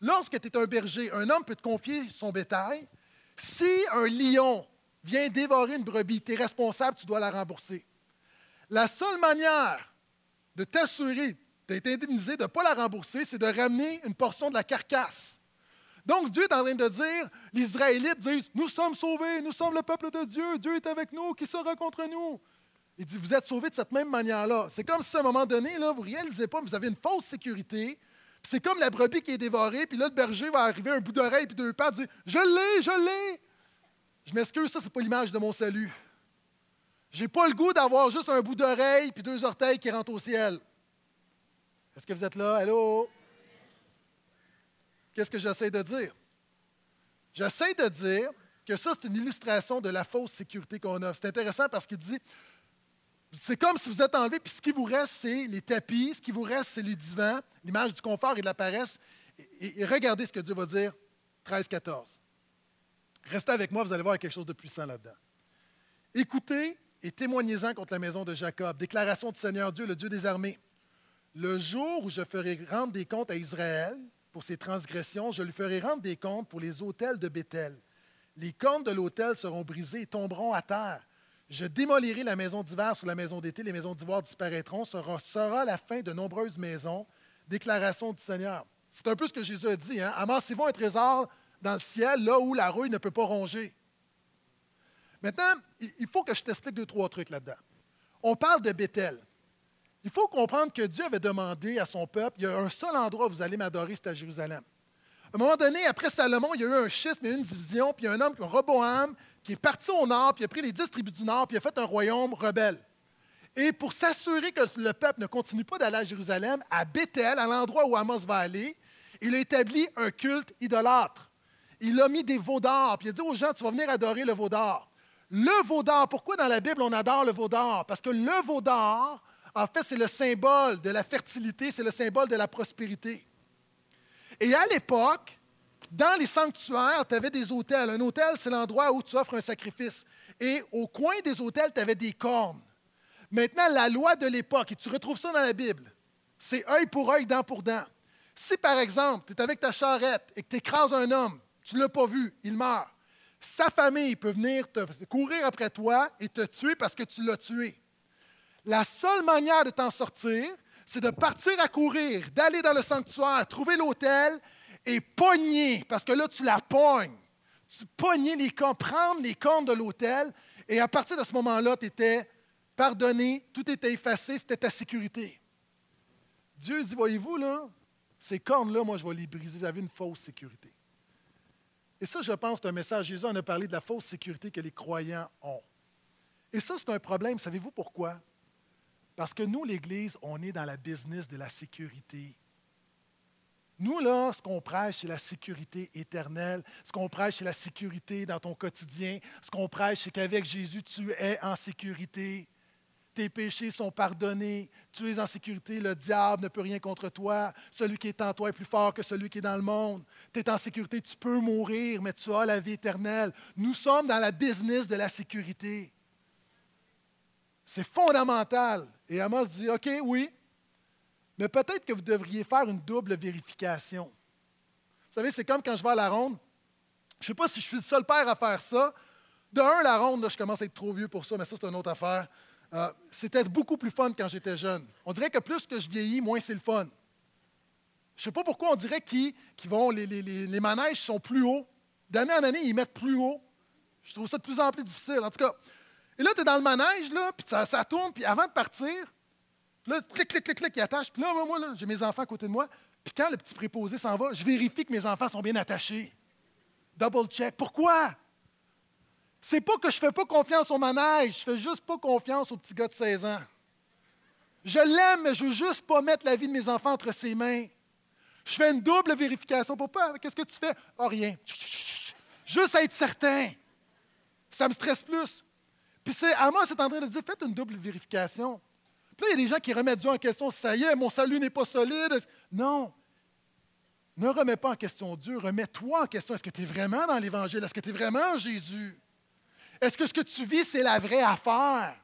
Lorsque tu es un berger, un homme peut te confier son bétail. Si un lion vient dévorer une brebis, tu es responsable, tu dois la rembourser. La seule manière de t'assurer d'être indemnisé, de ne pas la rembourser, c'est de ramener une portion de la carcasse. Donc Dieu est en train de dire, les Israélites disent, nous sommes sauvés, nous sommes le peuple de Dieu, Dieu est avec nous, qui sera contre nous? Il dit, vous êtes sauvés de cette même manière-là. C'est comme si à un moment donné, là, vous ne réalisez pas, vous avez une fausse sécurité, c'est comme la brebis qui est dévorée, puis là, le berger va arriver un bout d'oreille, puis deux pattes, dire, je l'ai, je l'ai. Je m'excuse, ça, ce n'est pas l'image de mon salut. J'ai pas le goût d'avoir juste un bout d'oreille puis deux orteils qui rentrent au ciel. Est-ce que vous êtes là? Allô? Qu'est-ce que j'essaie de dire? J'essaie de dire que ça, c'est une illustration de la fausse sécurité qu'on a. C'est intéressant parce qu'il dit, c'est comme si vous êtes enlevé, puis ce qui vous reste, c'est les tapis, ce qui vous reste, c'est les divans, l'image du confort et de la paresse. Et, regardez ce que Dieu va dire, 13-14. Restez avec moi, vous allez voir quelque chose de puissant là-dedans. Écoutez et témoignez-en contre la maison de Jacob. Déclaration du Seigneur Dieu, le Dieu des armées. Le jour où je ferai rendre des comptes à Israël pour ses transgressions, je lui ferai rendre des comptes pour les autels de Béthel. Les comptes de l'autel seront brisés et tomberont à terre. Je démolirai la maison d'hiver sur la maison d'été, les maisons d'ivoire disparaîtront. Ce sera, la fin de nombreuses maisons. Déclaration du Seigneur. C'est un peu ce que Jésus a dit. Hein? Amassez-vous un trésor dans le ciel, là où la rouille ne peut pas ronger. Maintenant, il faut que je t'explique deux, trois trucs là-dedans. On parle de Béthel. Il faut comprendre que Dieu avait demandé à son peuple, il y a un seul endroit où vous allez m'adorer, c'est à Jérusalem. À un moment donné, après Salomon, il y a eu un schisme, une division, puis il y a un homme, Roboam, qui est parti au nord, puis il a pris les dix tribus du nord, puis il a fait un royaume rebelle. Et pour s'assurer que le peuple ne continue pas d'aller à Jérusalem, à Bethel, à l'endroit où Amos va aller, il a établi un culte idolâtre. Il a mis des veaux d'or, puis il a dit aux gens, tu vas venir adorer le veau d'or. Le veau d'or, pourquoi dans la Bible on adore le veau d'or? Parce que le veau d'or en fait, c'est le symbole de la fertilité, c'est le symbole de la prospérité. Et à l'époque, dans les sanctuaires, tu avais des hôtels. Un hôtel, c'est l'endroit où tu offres un sacrifice. Et au coin des hôtels, tu avais des cornes. Maintenant, la loi de l'époque, et tu retrouves ça dans la Bible, c'est œil pour œil, dent pour dent. Si, par exemple, tu es avec ta charrette et que tu écrases un homme, tu ne l'as pas vu, il meurt, sa famille peut venir te courir après toi et te tuer parce que tu l'as tué. La seule manière de t'en sortir, c'est de partir à courir, d'aller dans le sanctuaire, trouver l'hôtel et pogner, parce que là, tu la pognes. Tu pognais les cornes, prendre les cornes de l'hôtel, et à partir de ce moment-là, tu étais pardonné, tout était effacé, c'était ta sécurité. Dieu dit, voyez-vous, là, ces cornes-là, moi, je vais les briser. Vous une fausse sécurité. Et ça, je pense, c'est un message. Jésus en a parlé de la fausse sécurité que les croyants ont. Et ça, c'est un problème. Savez-vous pourquoi? Parce que nous, l'Église, on est dans la business de la sécurité. Nous, là, ce qu'on prêche, c'est la sécurité éternelle. Ce qu'on prêche, c'est la sécurité dans ton quotidien. Ce qu'on prêche, c'est qu'avec Jésus, tu es en sécurité. Tes péchés sont pardonnés. Tu es en sécurité. Le diable ne peut rien contre toi. Celui qui est en toi est plus fort que celui qui est dans le monde. Tu es en sécurité. Tu peux mourir, mais tu as la vie éternelle. Nous sommes dans la business de la sécurité. C'est fondamental. Et Amos dit, OK, oui, mais peut-être que vous devriez faire une double vérification. Vous savez, c'est comme quand je vais à la ronde. Je ne sais pas si je suis le seul père à faire ça. De un, la ronde, je commence à être trop vieux pour ça, mais ça, c'est une autre affaire. Euh, c'était beaucoup plus fun quand j'étais jeune. On dirait que plus que je vieillis, moins c'est le fun. Je ne sais pas pourquoi on dirait qu'ils vont, les, les, les, manèges sont plus hauts. D'année en année, ils mettent plus haut. Je trouve ça de plus en plus difficile. En tout cas, et là, tu es dans le manège, là, puis ça, tourne, puis avant de partir, là, clic, clic, clic, clic, il attache. Puis là, moi, là, j'ai mes enfants à côté de moi. Puis quand le petit préposé s'en va, je vérifie que mes enfants sont bien attachés. Double check. Pourquoi? C'est pas que je fais pas confiance au manège, je fais juste pas confiance au petit gars de 16 ans. Je l'aime, mais je veux juste pas mettre la vie de mes enfants entre ses mains. Je fais une double vérification. Pourquoi? Qu'est-ce que tu fais? Oh, rien. Juste à être certain. Ça me stresse plus. Puis c'est, Amos est en train de dire, faites une double vérification. Puis là, il y a des gens qui remettent Dieu en question, ça y est, mon salut n'est pas solide. Non. Ne remets pas en question Dieu, remets-toi en question. Est-ce que tu es vraiment dans l'Évangile? Est-ce que tu es vraiment Jésus? Est-ce que ce que tu vis, c'est la vraie affaire?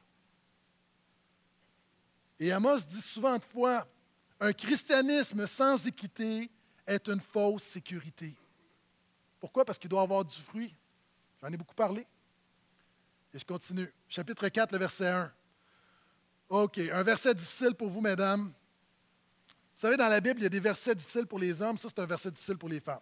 Et Amos dit souvent de fois, un christianisme sans équité est une fausse sécurité. Pourquoi? Parce qu'il doit avoir du fruit. J'en ai beaucoup parlé. Et je continue. Chapitre 4, le verset 1. OK, un verset difficile pour vous, mesdames. Vous savez, dans la Bible, il y a des versets difficiles pour les hommes, ça, c'est un verset difficile pour les femmes.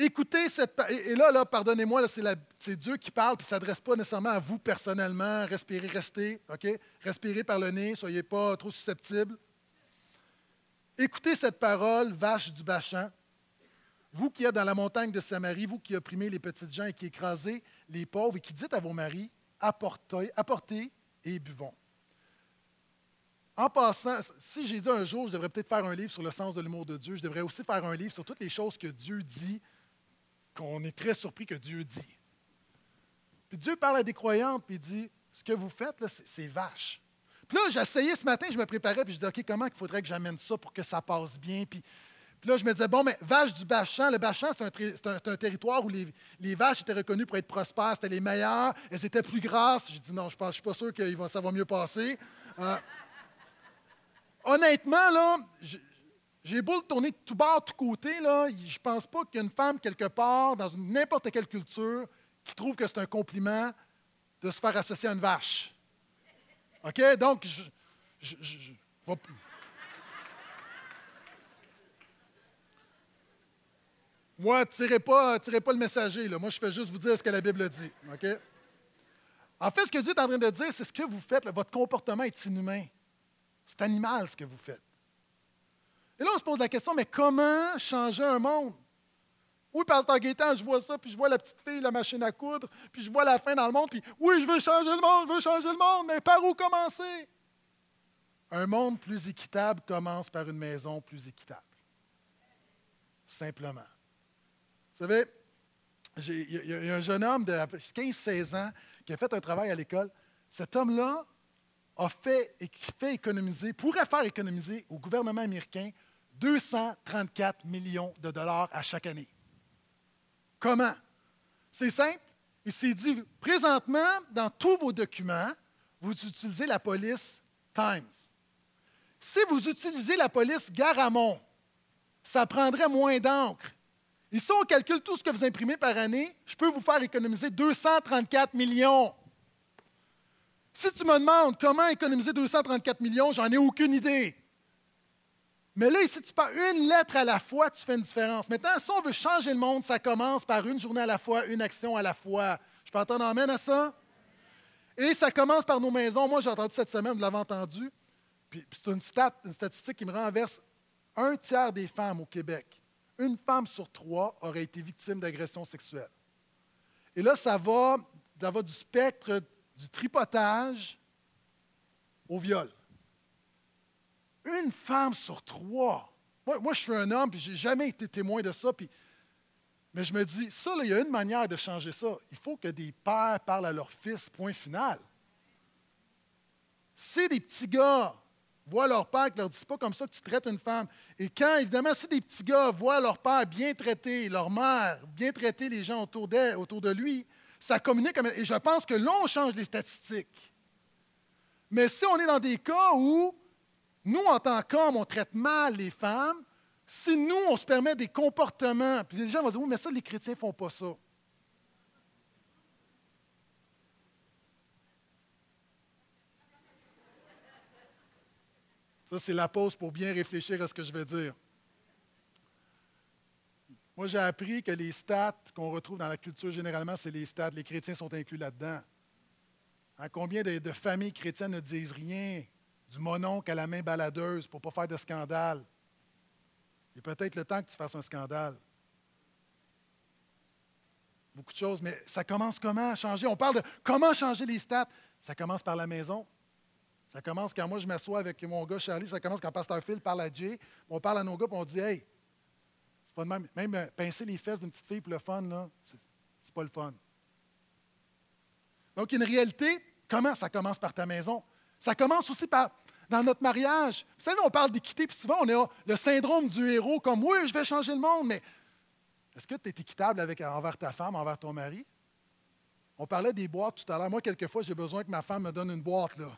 Écoutez cette. Et là, là pardonnez-moi, c'est Dieu qui parle, puis ne s'adresse pas nécessairement à vous personnellement. Respirez, restez, OK? Respirez par le nez, soyez pas trop susceptibles. Écoutez cette parole, vache du Bachan. Vous qui êtes dans la montagne de Samarie, vous qui opprimez les petites gens et qui écrasez les pauvres et qui dites à vos maris, apportez, et buvons. En passant, si j'ai dit un jour, je devrais peut-être faire un livre sur le sens de l'humour de Dieu, je devrais aussi faire un livre sur toutes les choses que Dieu dit, qu'on est très surpris que Dieu dit. Puis Dieu parle à des croyantes, puis dit, ce que vous faites, c'est vache. Puis là, essayé ce matin, je me préparais, puis je disais, OK, comment il faudrait que j'amène ça pour que ça passe bien? Puis puis là, je me disais, bon, mais vache du Bachan, le Bachan, c'est un, territoire où les, vaches étaient reconnues pour être prospères, c'était les meilleures, elles étaient plus grasses. J'ai dit, non, je ne suis pas sûr que ça va mieux passer. Euh, honnêtement, là, j'ai beau le tourner tout bas, tout côté, là, je pense pas qu'il y a une femme quelque part, dans n'importe quelle culture, qui trouve que c'est un compliment de se faire associer à une vache. OK? Donc, je, je Moi, tirez pas, tirez pas le messager. Moi, je fais juste vous dire ce que la Bible dit. En fait, ce que Dieu est en train de dire, c'est ce que vous faites. votre comportement est inhumain. C'est animal ce que vous faites. Et là, on se pose la question, mais comment changer un monde? Oui, Pasteur Gaétan, je vois ça, puis je vois la petite fille, la machine à coudre, puis je vois la fin dans le monde, puis oui, je veux changer le monde, je veux changer le monde, mais par où commencer? Un monde plus équitable commence par une maison plus équitable. Simplement. Vous savez, il y, a un jeune homme de 15-16 ans qui a fait un travail à l'école. Cet homme-là a fait, économiser, pourrait faire économiser au gouvernement américain 234 millions de dollars à chaque année. Comment? C'est simple. Il s'est dit, présentement, dans tous vos documents, vous utilisez la police Times. Si vous utilisez la police Garamond, ça prendrait moins d'encre. Ici, on calcule tout ce que vous imprimez par année. Je peux vous faire économiser 234 millions. Si tu me demandes comment économiser 234 millions, j'en ai aucune idée. Mais là, ici, tu parles une lettre à la fois, tu fais une différence. Maintenant, si on veut changer le monde, ça commence par une journée à la fois, une action à la fois. Je peux entendre amène à ça? Et ça commence par nos maisons. Moi, j'ai entendu cette semaine, vous l'avez entendu. Puis, c'est une statistique qui me renverse. Un tiers des femmes au Québec, une femme sur trois aurait été victime d'agression sexuelle. Et là, ça va, ça du spectre du tripotage au viol. Une femme sur trois. Moi, moi je suis un homme, puis je n'ai jamais été témoin de ça. Mais je me dis, ça, il y a une manière de changer ça. Il faut que des pères parlent à leurs fils, point final. Si des petits gars voient leur père qui leur dit pas comme ça que tu traites une femme. Et quand, évidemment, si des petits gars voient leur père bien traiter, leur mère bien traiter les gens autour d'elle, autour de lui, ça communique. Et je pense que là, on change les statistiques. Mais si on est dans des cas où nous, en tant qu'hommes, on traite mal les femmes, si nous, on se permet des comportements, puis les gens vont dire, oui, mais ça, les chrétiens ne font pas ça. Ça, c'est la pause pour bien réfléchir à ce que je vais dire. Moi, j'ai appris que les stats qu'on retrouve dans la culture généralement, c'est les stats. Les chrétiens sont inclus là-dedans. Combien de, de, familles chrétiennes ne disent rien du mononcle à la main baladeuse pour ne pas faire de scandale? Il est peut-être le temps que tu fasses un scandale. Beaucoup de choses, mais ça commence comment à changer? On parle de comment changer les stats. Ça commence par la maison. Ça commence quand moi je m'assois avec mon gars Charlie, ça commence quand Pasteur Phil parle à Jay. On parle à nos gars et on dit Hey, c'est pas de même. Même euh, pincer les fesses d'une petite fille pour le fun, là, c'est pas le fun. Donc, une réalité, comment ça commence par ta maison? Ça commence aussi par dans notre mariage. Vous savez, on parle d'équité, puis souvent on a le syndrome du héros, comme oui, je vais changer le monde, mais est-ce que tu es équitable avec, envers ta femme, envers ton mari? On parlait des boîtes tout à l'heure. Moi, quelquefois, j'ai besoin que ma femme me donne une boîte. Là.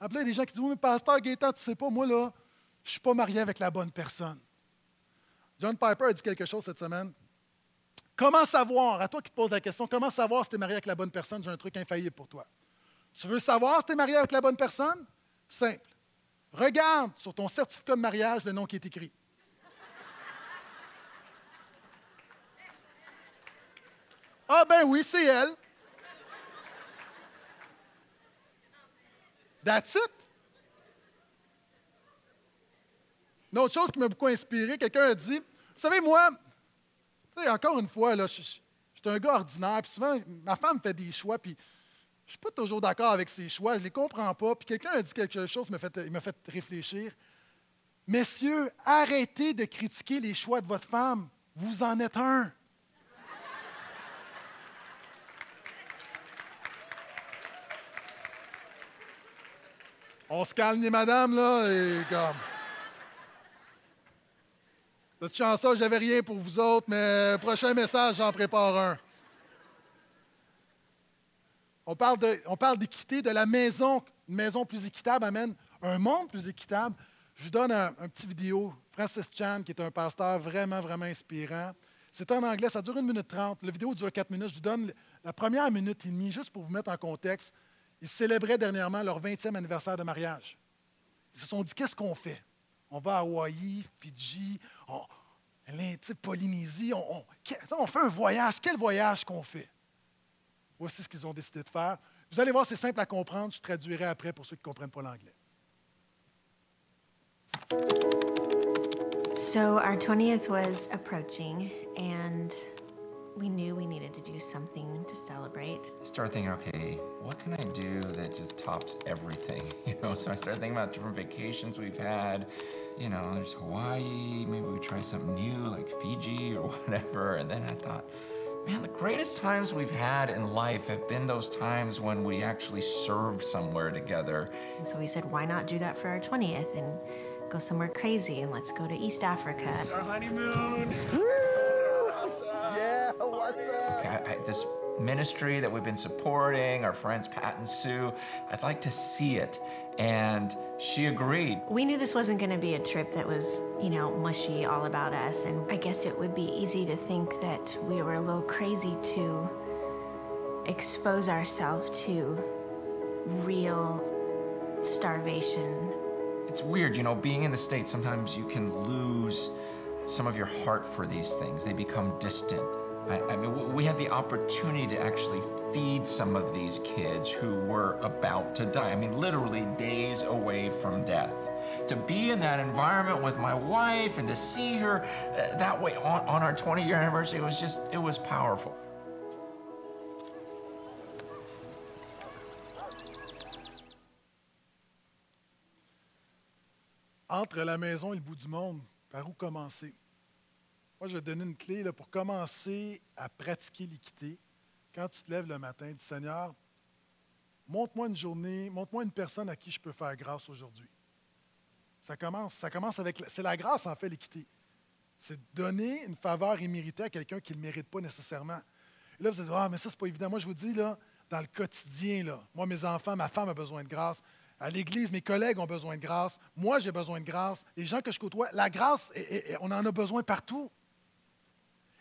Après, il y a des gens qui disent Oui, mais pasteur Gaétan, tu sais pas, moi, là, je ne suis pas marié avec la bonne personne. John Piper a dit quelque chose cette semaine. Comment savoir, à toi qui te poses la question, comment savoir si tu es marié avec la bonne personne? J'ai un truc infaillible pour toi. Tu veux savoir si tu es marié avec la bonne personne? Simple. Regarde sur ton certificat de mariage le nom qui est écrit. Ah ben oui, c'est elle. That's it. Une autre chose qui m'a beaucoup inspiré, quelqu'un a dit, vous savez, moi, encore une fois, là, je, suis un gars ordinaire, puis souvent, ma femme fait des choix, puis je ne suis pas toujours d'accord avec ses choix, je ne les comprends pas. Puis quelqu'un a dit quelque chose, il m'a fait, fait réfléchir. Messieurs, arrêtez de critiquer les choix de votre femme. Vous en êtes un. On se calme, les madames, là, et comme. Cette chanson, j'avais rien pour vous autres, mais prochain message, j'en prépare un. On parle, d'équité, de la maison. Une maison plus équitable amène un monde plus équitable. Je vous donne un, petit vidéo. Francis Chan, qui est un pasteur vraiment, vraiment inspirant. C'est en anglais, ça dure une minute trente. La vidéo dure quatre minutes. Je vous donne la première minute et demie, juste pour vous mettre en contexte. Ils célébraient dernièrement leur 20e anniversaire de mariage. Ils se sont dit, qu'est-ce qu'on fait? On va à Hawaï, Fidji, on, Polynésie, on, on, fait un voyage. Quel voyage qu'on fait? Voici ce qu'ils ont décidé de faire. Vous allez voir, c'est simple à comprendre. Je traduirai après pour ceux qui ne comprennent pas l'anglais. So our 20th was approaching, and we knew we needed to do something to celebrate. Start thinking, okay, what can I do that just tops everything? You know, so I started thinking about different vacations we've had. You know, there's Hawaii, maybe we try something new like Fiji or whatever. And then I thought, man, the greatest times we've had in life have been those times when we actually serve somewhere together. And so we said, why not do that for our 20th and go somewhere crazy and let's go to East Africa. It's our honeymoon. This ministry that we've been supporting, our friends Pat and Sue, I'd like to see it. And she agreed. We knew this wasn't going to be a trip that was, you know, mushy all about us. And I guess it would be easy to think that we were a little crazy to expose ourselves to real starvation. It's weird, you know, being in the States, sometimes you can lose some of your heart for these things. They become distant. I, I mean, we had the opportunity to actually feed some of these kids who were about to die. I mean, literally days away from death. To be in that environment with my wife and to see her uh, that way on, on our 20 year anniversary, it was just, it was powerful. Entre la maison et le bout du monde, par où commencer? Moi, je vais te donner une clé là, pour commencer à pratiquer l'équité. Quand tu te lèves le matin, dis Seigneur, montre-moi une journée, montre-moi une personne à qui je peux faire grâce aujourd'hui. Ça commence, ça commence avec. C'est la grâce, en fait, l'équité. C'est donner une faveur imméritée à quelqu'un qui ne le mérite pas nécessairement. Et là, vous dites, ah, mais ça, c'est pas évident. Moi, je vous dis, là, dans le quotidien, là, moi, mes enfants, ma femme a besoin de grâce. À l'église, mes collègues ont besoin de grâce. Moi, j'ai besoin de grâce. Les gens que je côtoie, la grâce, on en a besoin partout.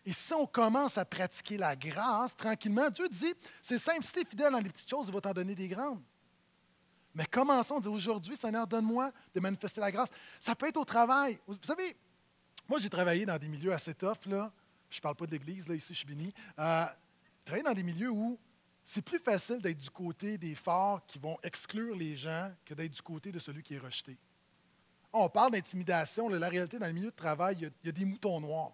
Et si on commence à pratiquer la grâce tranquillement, Dieu dit, c'est simple, si tu es fidèle dans les petites choses, il va t'en donner des grandes. Mais commençons dire aujourd'hui, Seigneur, donne-moi de manifester la grâce. Ça peut être au travail. Vous savez, moi, j'ai travaillé dans des milieux assez tough, là. Je ne parle pas de l'Église, là, ici, je suis béni. Euh, j'ai travaillé dans des milieux où c'est plus facile d'être du côté des forts qui vont exclure les gens que d'être du côté de celui qui est rejeté. On parle d'intimidation. La réalité, dans le milieu de travail, il y a, des moutons noirs.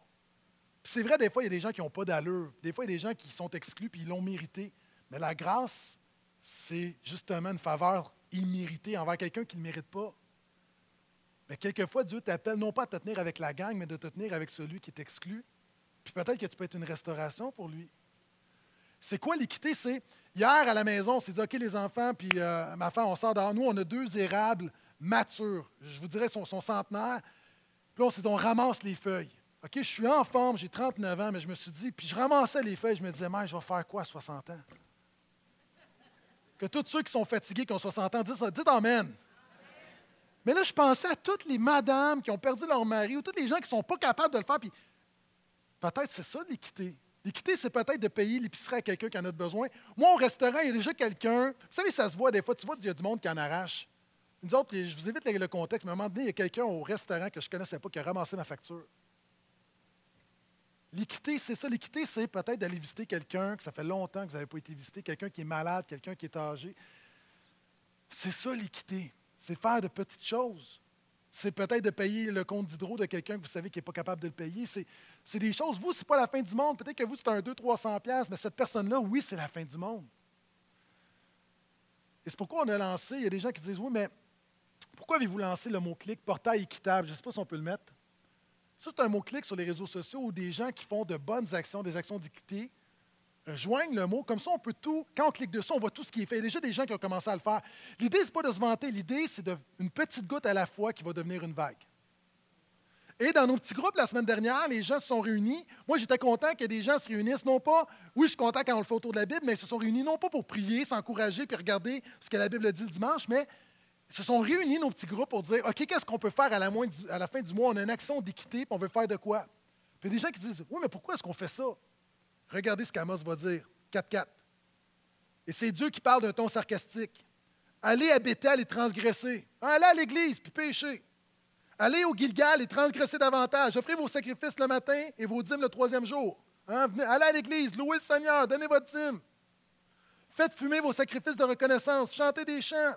C'est vrai, des fois, il y a des gens qui n'ont pas d'allure. Des fois, il y a des gens qui sont exclus puis ils l'ont mérité. Mais la grâce, c'est justement une faveur imméritée envers quelqu'un qui ne le mérite pas. Mais quelquefois, Dieu t'appelle non pas à te tenir avec la gang, mais de te tenir avec celui qui est exclu. Puis peut-être que tu peux être une restauration pour lui. C'est quoi l'équité? C'est hier à la maison, on s'est dit, OK, les enfants, puis euh, ma femme, on sort dehors. Nous, on a deux érables matures. Je vous dirais, son, son centenaire. Puis là, on s'est dit, on ramasse les feuilles. OK, je suis en forme, j'ai 39 ans, mais je me suis dit, puis je ramassais les feuilles, je me disais, mais je vais faire quoi à 60 ans? Que tous ceux qui sont fatigués, qui ont 60 ans, disent, dites Amen. Mais là, je pensais à toutes les madames qui ont perdu leur mari ou tous les gens qui ne sont pas capables de le faire. Puis peut-être c'est ça l'équité. L'équité, c'est peut-être de payer l'épicerie à quelqu'un qui en a besoin. Moi, au restaurant, il y a déjà quelqu'un. Vous savez, ça se voit des fois. Tu vois, il y a du monde qui en arrache. Nous autres, je vous évite le contexte, mais à un moment donné, il y a quelqu'un au restaurant que je ne connaissais pas qui a ramassé ma facture. L'équité, c'est ça. L'équité, c'est peut-être d'aller visiter quelqu'un que ça fait longtemps que vous n'avez pas été visité, quelqu'un qui est malade, quelqu'un qui est âgé. C'est ça l'équité. C'est faire de petites choses. C'est peut-être de payer le compte d'hydro de quelqu'un que vous savez qui n'est pas capable de le payer. C'est des choses. Vous, ce n'est pas la fin du monde. Peut-être que vous, c'est un 200-300$, mais cette personne-là, oui, c'est la fin du monde. Et c'est pourquoi on a lancé. Il y a des gens qui disent Oui, mais pourquoi avez-vous lancé le mot-clic portail équitable? Je ne sais pas si on peut le mettre. Ça, c'est un mot-clic sur les réseaux sociaux où des gens qui font de bonnes actions, des actions d'équité, rejoignent le mot. Comme ça, on peut tout, quand on clique dessus, on voit tout ce qui est fait. Il y a déjà des gens qui ont commencé à le faire. L'idée, ce n'est pas de se vanter. L'idée, c'est une petite goutte à la fois qui va devenir une vague. Et dans nos petits groupes, la semaine dernière, les gens se sont réunis. Moi, j'étais content que des gens se réunissent, non pas, oui, je suis content quand on le fait autour de la Bible, mais ils se sont réunis non pas pour prier, s'encourager, puis regarder ce que la Bible dit le dimanche, mais se sont réunis, nos petits groupes, pour dire, OK, qu'est-ce qu'on peut faire à la, fin du mois? On a une action d'équité, puis on veut faire de quoi? Puis des gens qui disent, oui, mais pourquoi est-ce qu'on fait ça? Regardez ce qu'Amos va dire. 4-4. Et c'est Dieu qui parle d'un ton sarcastique. Allez à Bethel et transgresser. Allez à l'église puis pécher. Allez au Gilgal et transgressez davantage. Offrez vos sacrifices le matin et vos dîmes le troisième jour. Hein, allez à l'église, louez le Seigneur, donnez votre dîme. Faites fumer vos sacrifices de reconnaissance, chantez des chants.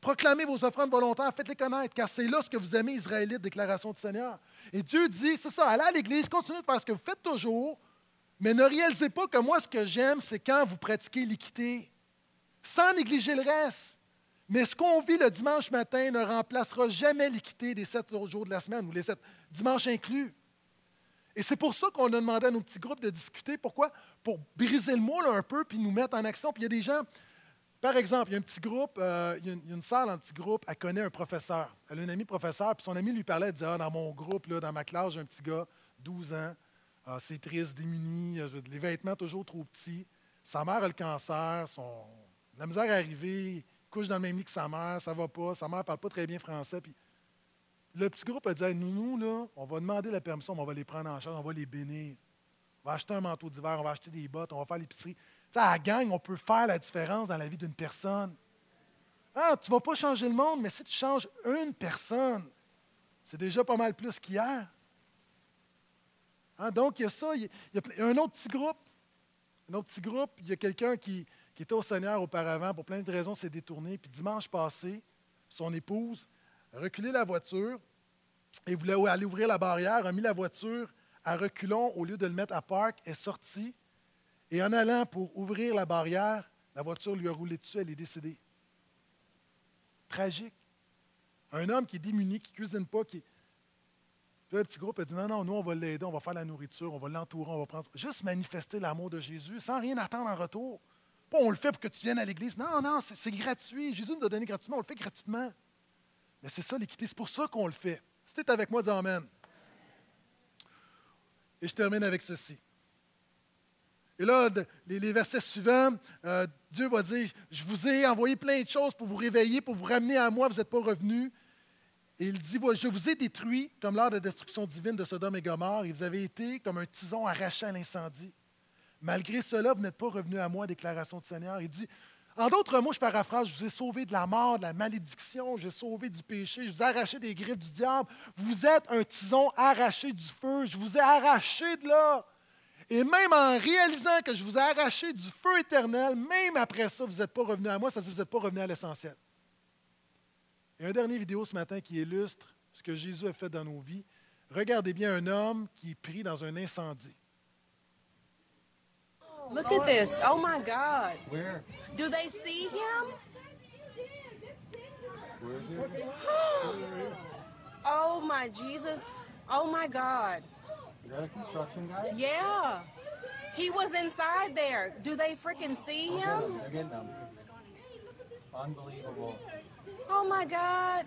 Proclamez vos offrandes volontaires, faites-les connaître, car c'est là ce que vous aimez, Israélites, déclaration du Seigneur. Et Dieu dit, c'est ça, allez à l'Église, continuez de faire ce que vous faites toujours, mais ne réalisez pas que moi, ce que j'aime, c'est quand vous pratiquez l'équité, sans négliger le reste. Mais ce qu'on vit le dimanche matin ne remplacera jamais l'équité des sept jours de la semaine, ou les sept dimanches inclus. Et c'est pour ça qu'on a demandé à nos petits groupes de discuter. Pourquoi? Pour briser le moule un peu, puis nous mettre en action. Puis il y a des gens, par exemple, il y a un petit groupe, euh, il, y a une, salle un petit groupe, elle connaît un professeur. Elle a un ami professeur, puis son ami lui parlait, elle disait, ah, dans mon groupe, là, dans ma classe, j'ai un petit gars, 12 ans, Ah, c'est triste, démuni, euh, les vêtements toujours trop petits. Sa mère a le cancer, son, la misère est arrivée, couche dans le même lit que sa mère, ça va pas, sa mère ne parle pas très bien français. Puis le petit groupe a dit nous, nous, là, on va demander la permission, on va les prendre en charge, on va les bénir. On va acheter un manteau d'hiver, on va acheter des bottes, on va faire l'épicerie. À la gang, on peut faire la différence dans la vie d'une personne. Ah, tu ne vas pas changer le monde, mais si tu changes une personne, c'est déjà pas mal plus qu'hier. Hein, donc, il y a ça. Il y a, un autre petit groupe. Un autre petit groupe. Il y a quelqu'un qui, qui était au Seigneur auparavant, pour plein de raisons, s'est détourné. Puis dimanche passé, son épouse a reculé la voiture et voulait aller ouvrir la barrière, a mis la voiture à reculons au lieu de le mettre à parc, est sortie. Et en allant pour ouvrir la barrière, la voiture lui a roulé dessus, elle est décédée. Tragique. Un homme qui est démuni, qui ne cuisine pas, qui. Puis le petit groupe a dit non, non, nous, on va l'aider, on va faire la nourriture, on va l'entourer, on va prendre. Juste manifester l'amour de Jésus sans rien attendre en retour. Pas on le fait pour que tu viennes à l'Église. Non, non, c'est gratuit. Jésus nous a donné gratuitement, on le fait gratuitement. Mais c'est ça l'équité, c'est pour ça qu'on le fait. Si tu avec moi, dis Amen. Et je termine avec ceci. Et là, les, versets suivants, euh, Dieu va dire, je vous ai envoyé plein de choses pour vous réveiller, pour vous ramener à moi, vous n'êtes pas revenus. Et il dit, je vous ai détruit comme lors de destruction divine de Sodome et Gomorre, et vous avez été comme un tison arraché à l'incendie. Malgré cela, vous n'êtes pas revenus à moi, déclaration du Seigneur. Il dit, en d'autres mots, je paraphrase, je vous ai sauvé de la mort, de la malédiction, je vous ai sauvé du péché, je vous ai arraché des griffes du diable. Vous êtes un tison arraché du feu, je vous ai arraché de là. Et même en réalisant que je vous ai arraché du feu éternel, même après ça, vous n'êtes pas revenu à moi, ça veut dire que vous n'êtes pas revenu à l'essentiel. Et un dernier vidéo ce matin qui illustre ce que Jésus a fait dans nos vies. Regardez bien un homme qui pris dans un incendie. Look at this. Oh my God. Where? Do they see him? Where is he? oh my Jesus. Oh my God. Is that a construction guy? Yeah. He was inside there. Do they freaking see him? They're getting them. Unbelievable. Oh my God.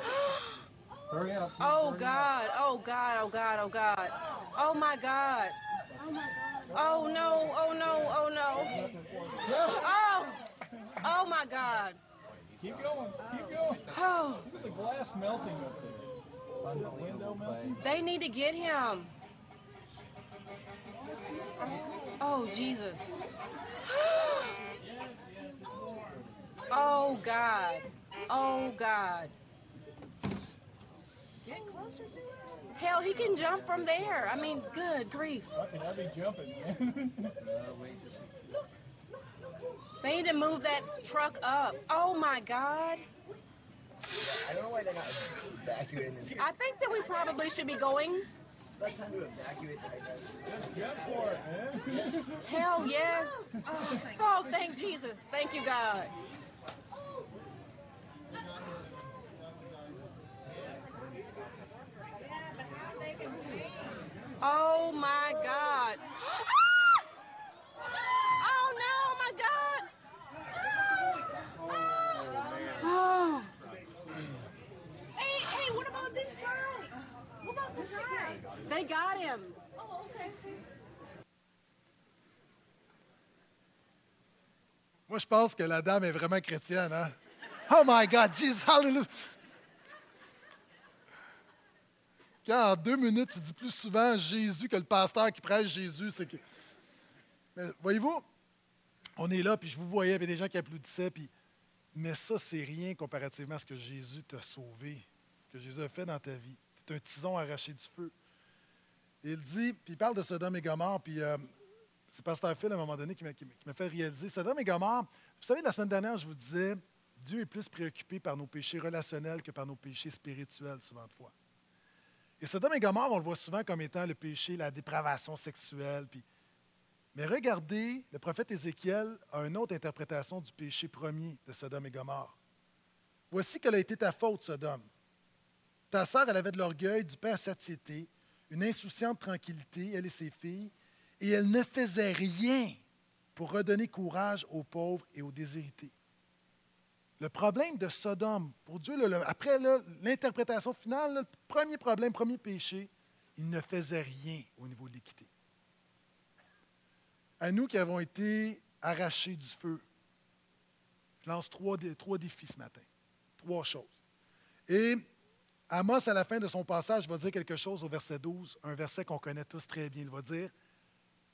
Hurry up. Oh God. Oh God. Oh God. Oh God. Oh my God. Oh my God. Oh no, oh no, oh no. Oh, oh my God. Keep going, keep going. Oh. Look at the glass melting up there. The window melting. They need to get him. Oh, Jesus. Oh, God. Oh, God. Get closer to it. Hell, he can jump from there. I mean, good grief. Okay, I'd be jumping, man. they need to move that truck up. Oh my God. I don't know why they're not evacuating this. I think that we probably should be going. It's time to evacuate Just jump for it, man. Hell yes. Oh, oh, thank Jesus. Thank you, God. Oh my God. Ah! They got him. Oh, okay. Moi, je pense que la dame est vraiment chrétienne. Hein? Oh my God, Jesus, hallelujah. Quand en deux minutes, tu dis plus souvent Jésus que le pasteur qui prêche Jésus, c'est que. Voyez-vous, on est là, puis je vous voyais, avait des gens qui applaudissaient, puis. Mais ça, c'est rien comparativement à ce que Jésus t'a sauvé, ce que Jésus a fait dans ta vie. Tu es un tison arraché du feu. Il dit, puis il parle de Sodome et Gomorre, puis euh, c'est Pasteur Phil à un moment donné qui m'a fait réaliser. Sodome et Gomorre, vous savez, la semaine dernière, je vous disais, Dieu est plus préoccupé par nos péchés relationnels que par nos péchés spirituels, souvent de fois. Et Sodome et Gomorre, on le voit souvent comme étant le péché, la dépravation sexuelle. Mais regardez, le prophète Ézéchiel a une autre interprétation du péché premier de Sodome et Gomorre. Voici quelle a été ta faute, Sodome. Ta sœur, elle avait de l'orgueil, du pain à satiété, une insouciante tranquillité, elle et ses filles, et elle ne faisait rien pour redonner courage aux pauvres et aux déshérités. Le problème de Sodome, pour Dieu, après l'interprétation finale, le premier problème, premier péché, il ne faisait rien au niveau de l'équité. À nous qui avons été arrachés du feu, je lance trois, trois défis ce matin. Trois choses. Et Amos, à la fin de son passage, va dire quelque chose au verset 12, un verset qu'on connaît tous très bien. Il va dire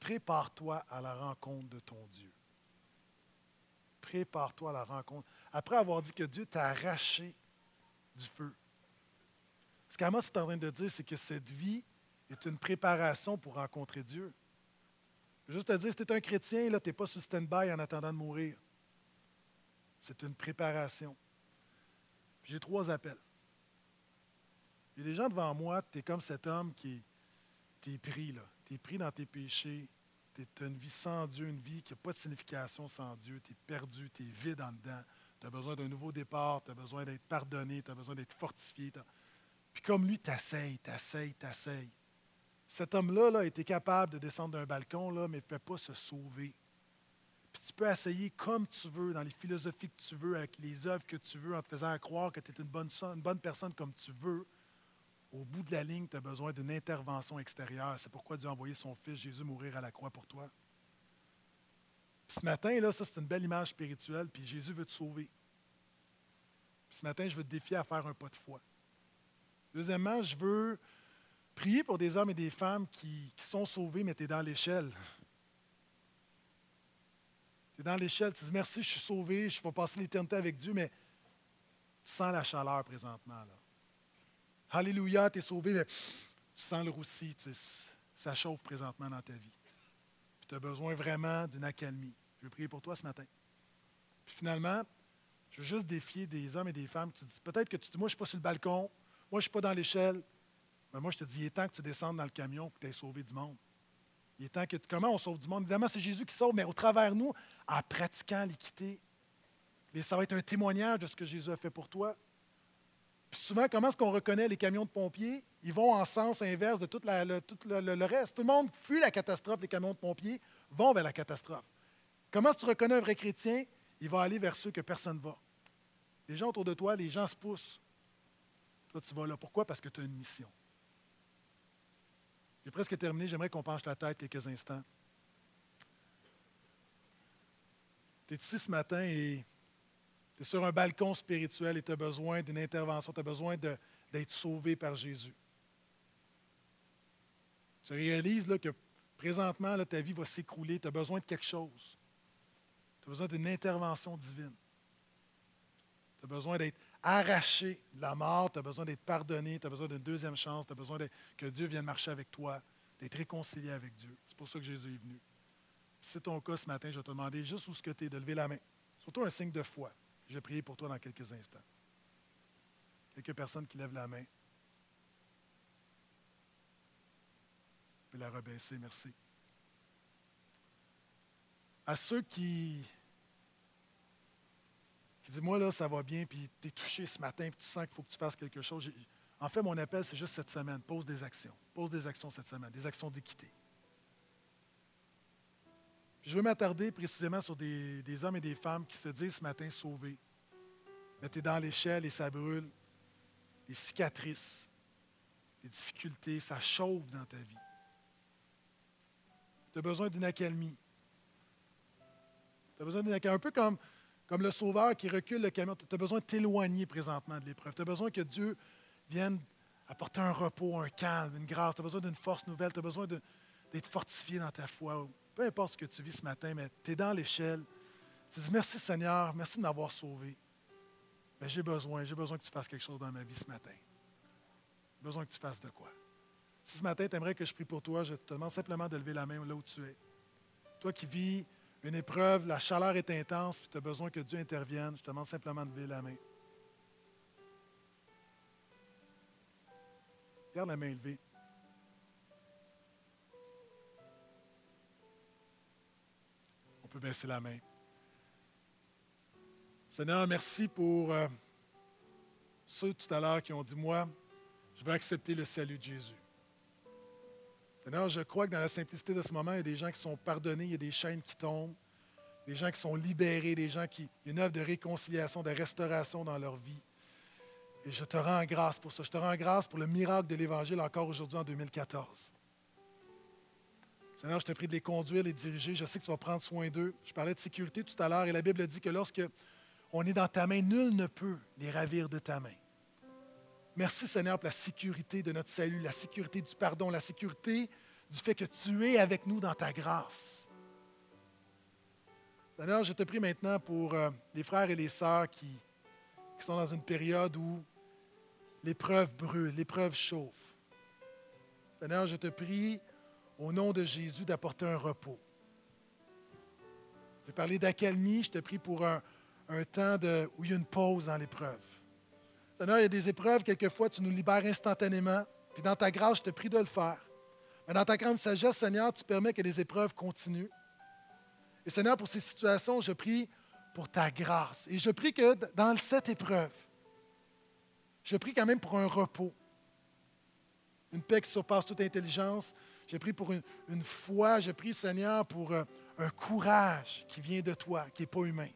Prépare-toi à la rencontre de ton Dieu. Prépare-toi à la rencontre. Après avoir dit que Dieu t'a arraché du feu. Ce qu'Amos est en train de dire, c'est que cette vie est une préparation pour rencontrer Dieu. Je juste te dire, si tu es un chrétien, tu n'es pas sur stand-by en attendant de mourir. C'est une préparation. J'ai trois appels. Il y a des gens devant moi, tu es comme cet homme qui est pris, là. Tu es pris dans tes péchés. Tu as une vie sans Dieu, une vie qui n'a pas de signification sans Dieu. Tu es perdu, tu es vide en dedans. Tu as besoin d'un nouveau départ, tu as besoin d'être pardonné, tu as besoin d'être fortifié. Puis comme lui, t'essayes, t'essayes, t'essayes. Cet homme-là là, été capable de descendre d'un balcon, là, mais ne peut pas se sauver. Puis tu peux essayer comme tu veux, dans les philosophies que tu veux, avec les œuvres que tu veux, en te faisant croire que tu es une bonne personne comme tu veux. Au bout de la ligne, tu as besoin d'une intervention extérieure. C'est pourquoi Dieu a envoyé son Fils Jésus mourir à la croix pour toi. Puis ce matin, là, ça, c'est une belle image spirituelle, puis Jésus veut te sauver. Puis ce matin, je veux te défier à faire un pas de foi. Deuxièmement, je veux prier pour des hommes et des femmes qui, qui sont sauvés, mais tu es dans l'échelle. Tu es dans l'échelle, tu dis merci, je suis sauvé, je vais passer l'éternité avec Dieu, mais tu sens la chaleur présentement. Là. Alléluia, tu es sauvé, mais tu sens le roussi, ça chauffe présentement dans ta vie. Puis tu as besoin vraiment d'une accalmie. Je veux prier pour toi ce matin. Puis finalement, je veux juste défier des hommes et des femmes. Tu dis, peut-être que tu dis, moi, je ne suis pas sur le balcon, moi, je ne suis pas dans l'échelle. Mais moi, je te dis, il est temps que tu descendes dans le camion pour que tu aies sauvé du monde. Il est temps que. Comment on sauve du monde? Évidemment, c'est Jésus qui sauve, mais au travers nous, en pratiquant l'équité. Et ça va être un témoignage de ce que Jésus a fait pour toi. Puis souvent, comment est-ce qu'on reconnaît les camions de pompiers? Ils vont en sens inverse de tout, le reste. Tout le monde fuit la catastrophe, les camions de pompiers vont vers la catastrophe. Comment est-ce que tu reconnais un vrai chrétien? Il va aller vers ceux que personne ne va. Les gens autour de toi, les gens se poussent. Toi, tu vas là. Pourquoi? Parce que tu as une mission. J'ai presque terminé. J'aimerais qu'on penche la tête quelques instants. Tu es ici ce matin et tu es sur un balcon spirituel et tu as besoin d'une intervention. Tu as besoin d'être sauvé par Jésus. Tu réalises que présentement, ta vie va s'écrouler. Tu as besoin de quelque chose. Tu as besoin d'une intervention divine. Tu as besoin d'être arraché de la mort, tu as besoin d'être pardonné, tu as besoin d'une deuxième chance, tu as besoin que Dieu vienne marcher avec toi, d'être réconcilié avec Dieu. C'est pour ça que Jésus est venu. Si c'est ton cas ce matin, je vais te demander juste où ce que tu es, de lever la main. Surtout un signe de foi. Je vais prier pour toi dans quelques instants. Quelques personnes qui lèvent la main. Je vais la rebaisser, merci. À ceux qui, qui disent, moi, là, ça va bien, puis tu es touché ce matin, puis tu sens qu'il faut que tu fasses quelque chose. En fait, mon appel, c'est juste cette semaine. Pose des actions. Pose des actions cette semaine, des actions d'équité. Je veux m'attarder précisément sur des, hommes et des femmes qui se disent ce matin sauvés. Mais tu es dans l'échelle et ça brûle. Des cicatrices, des difficultés, ça chauffe dans ta vie. Tu as besoin d'une accalmie. Tu as besoin d'une accalmie. Un peu comme, comme le sauveur qui recule le camion. Tu as besoin de t'éloigner présentement de l'épreuve. Tu as besoin que Dieu vienne apporter un repos, un calme, une grâce. Tu as besoin d'une force nouvelle. Tu as besoin d'être fortifié dans ta foi. Peu importe ce que tu vis ce matin, mais tu es dans l'échelle. Tu dis merci Seigneur, merci de m'avoir sauvé. Mais j'ai besoin, j'ai besoin que tu fasses quelque chose dans ma vie ce matin. J'ai besoin que tu fasses de quoi. Si ce matin, tu aimerais que je prie pour toi, je te demande simplement de lever la main là où tu es. Toi qui vis une épreuve, la chaleur est intense, puis tu as besoin que Dieu intervienne, je te demande simplement de lever la main. Garde la main levée. Peut baisser la main. Seigneur, merci pour euh, ceux tout à l'heure qui ont dit, moi, je veux accepter le salut de Jésus. Seigneur, je crois que dans la simplicité de ce moment, il y a des gens qui sont pardonnés, il y a des chaînes qui tombent, des gens qui sont libérés, des gens qui... Il y a une œuvre de réconciliation, de restauration dans leur vie. Et je te rends grâce pour ça. Je te rends grâce pour le miracle de l'Évangile encore aujourd'hui en 2014. Seigneur, je te prie de les conduire, les diriger. Je sais que tu vas prendre soin d'eux. Je parlais de sécurité tout à l'heure et la Bible dit que lorsque on est dans ta main, nul ne peut les ravir de ta main. Merci Seigneur pour la sécurité de notre salut, la sécurité du pardon, la sécurité du fait que tu es avec nous dans ta grâce. Seigneur, je te prie maintenant pour euh, les frères et les sœurs qui, qui sont dans une période où l'épreuve brûle, l'épreuve chauffe. Seigneur, je te prie au nom de Jésus d'apporter un repos. Je parler d'accalmie, je te prie pour un, un temps de, où il y a une pause dans l'épreuve. Seigneur, il y a des épreuves, quelquefois, tu nous libères instantanément. Puis dans ta grâce, je te prie de le faire. Mais dans ta grande sagesse, Seigneur, tu permets que les épreuves continuent. Et Seigneur, pour ces situations, je prie pour ta grâce. Et je prie que dans cette épreuve, je prie quand même pour un repos, une paix qui surpasse toute intelligence. Je prie pour une, foi. Je prie, Seigneur, pour un, un courage qui vient de toi, qui n'est pas humain.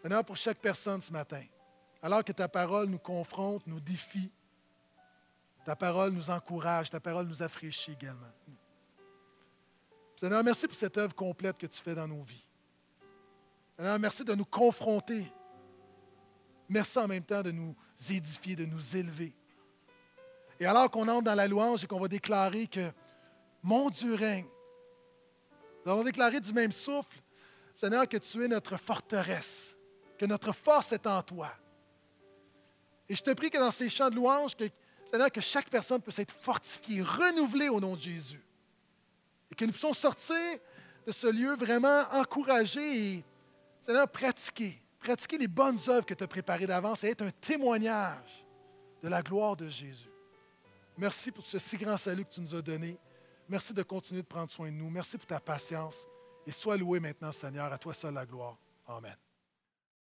Seigneur, pour chaque personne ce matin, alors que ta parole nous confronte, nous défie, ta parole nous encourage, ta parole nous affraîchit également. Seigneur, merci pour cette œuvre complète que tu fais dans nos vies. Seigneur, merci de nous confronter. Merci en même temps de nous édifier, de nous élever. Et alors qu'on entre dans la louange et qu'on va déclarer que mon Dieu règne, nous allons déclarer du même souffle, Seigneur, que tu es notre forteresse, que notre force est en toi. Et je te prie que dans ces chants de louange, Seigneur, que chaque personne puisse être fortifiée, renouvelée au nom de Jésus. Et que nous puissions sortir de ce lieu vraiment encouragés et, Seigneur, pratiquer, pratiquer les bonnes œuvres que tu as préparées d'avance et être un témoignage de la gloire de Jésus. Merci pour ce si grand salut que tu nous as donné. Merci de continuer de prendre soin de nous. Merci pour ta patience. Et sois loué maintenant, Seigneur, à toi seul la gloire. Amen.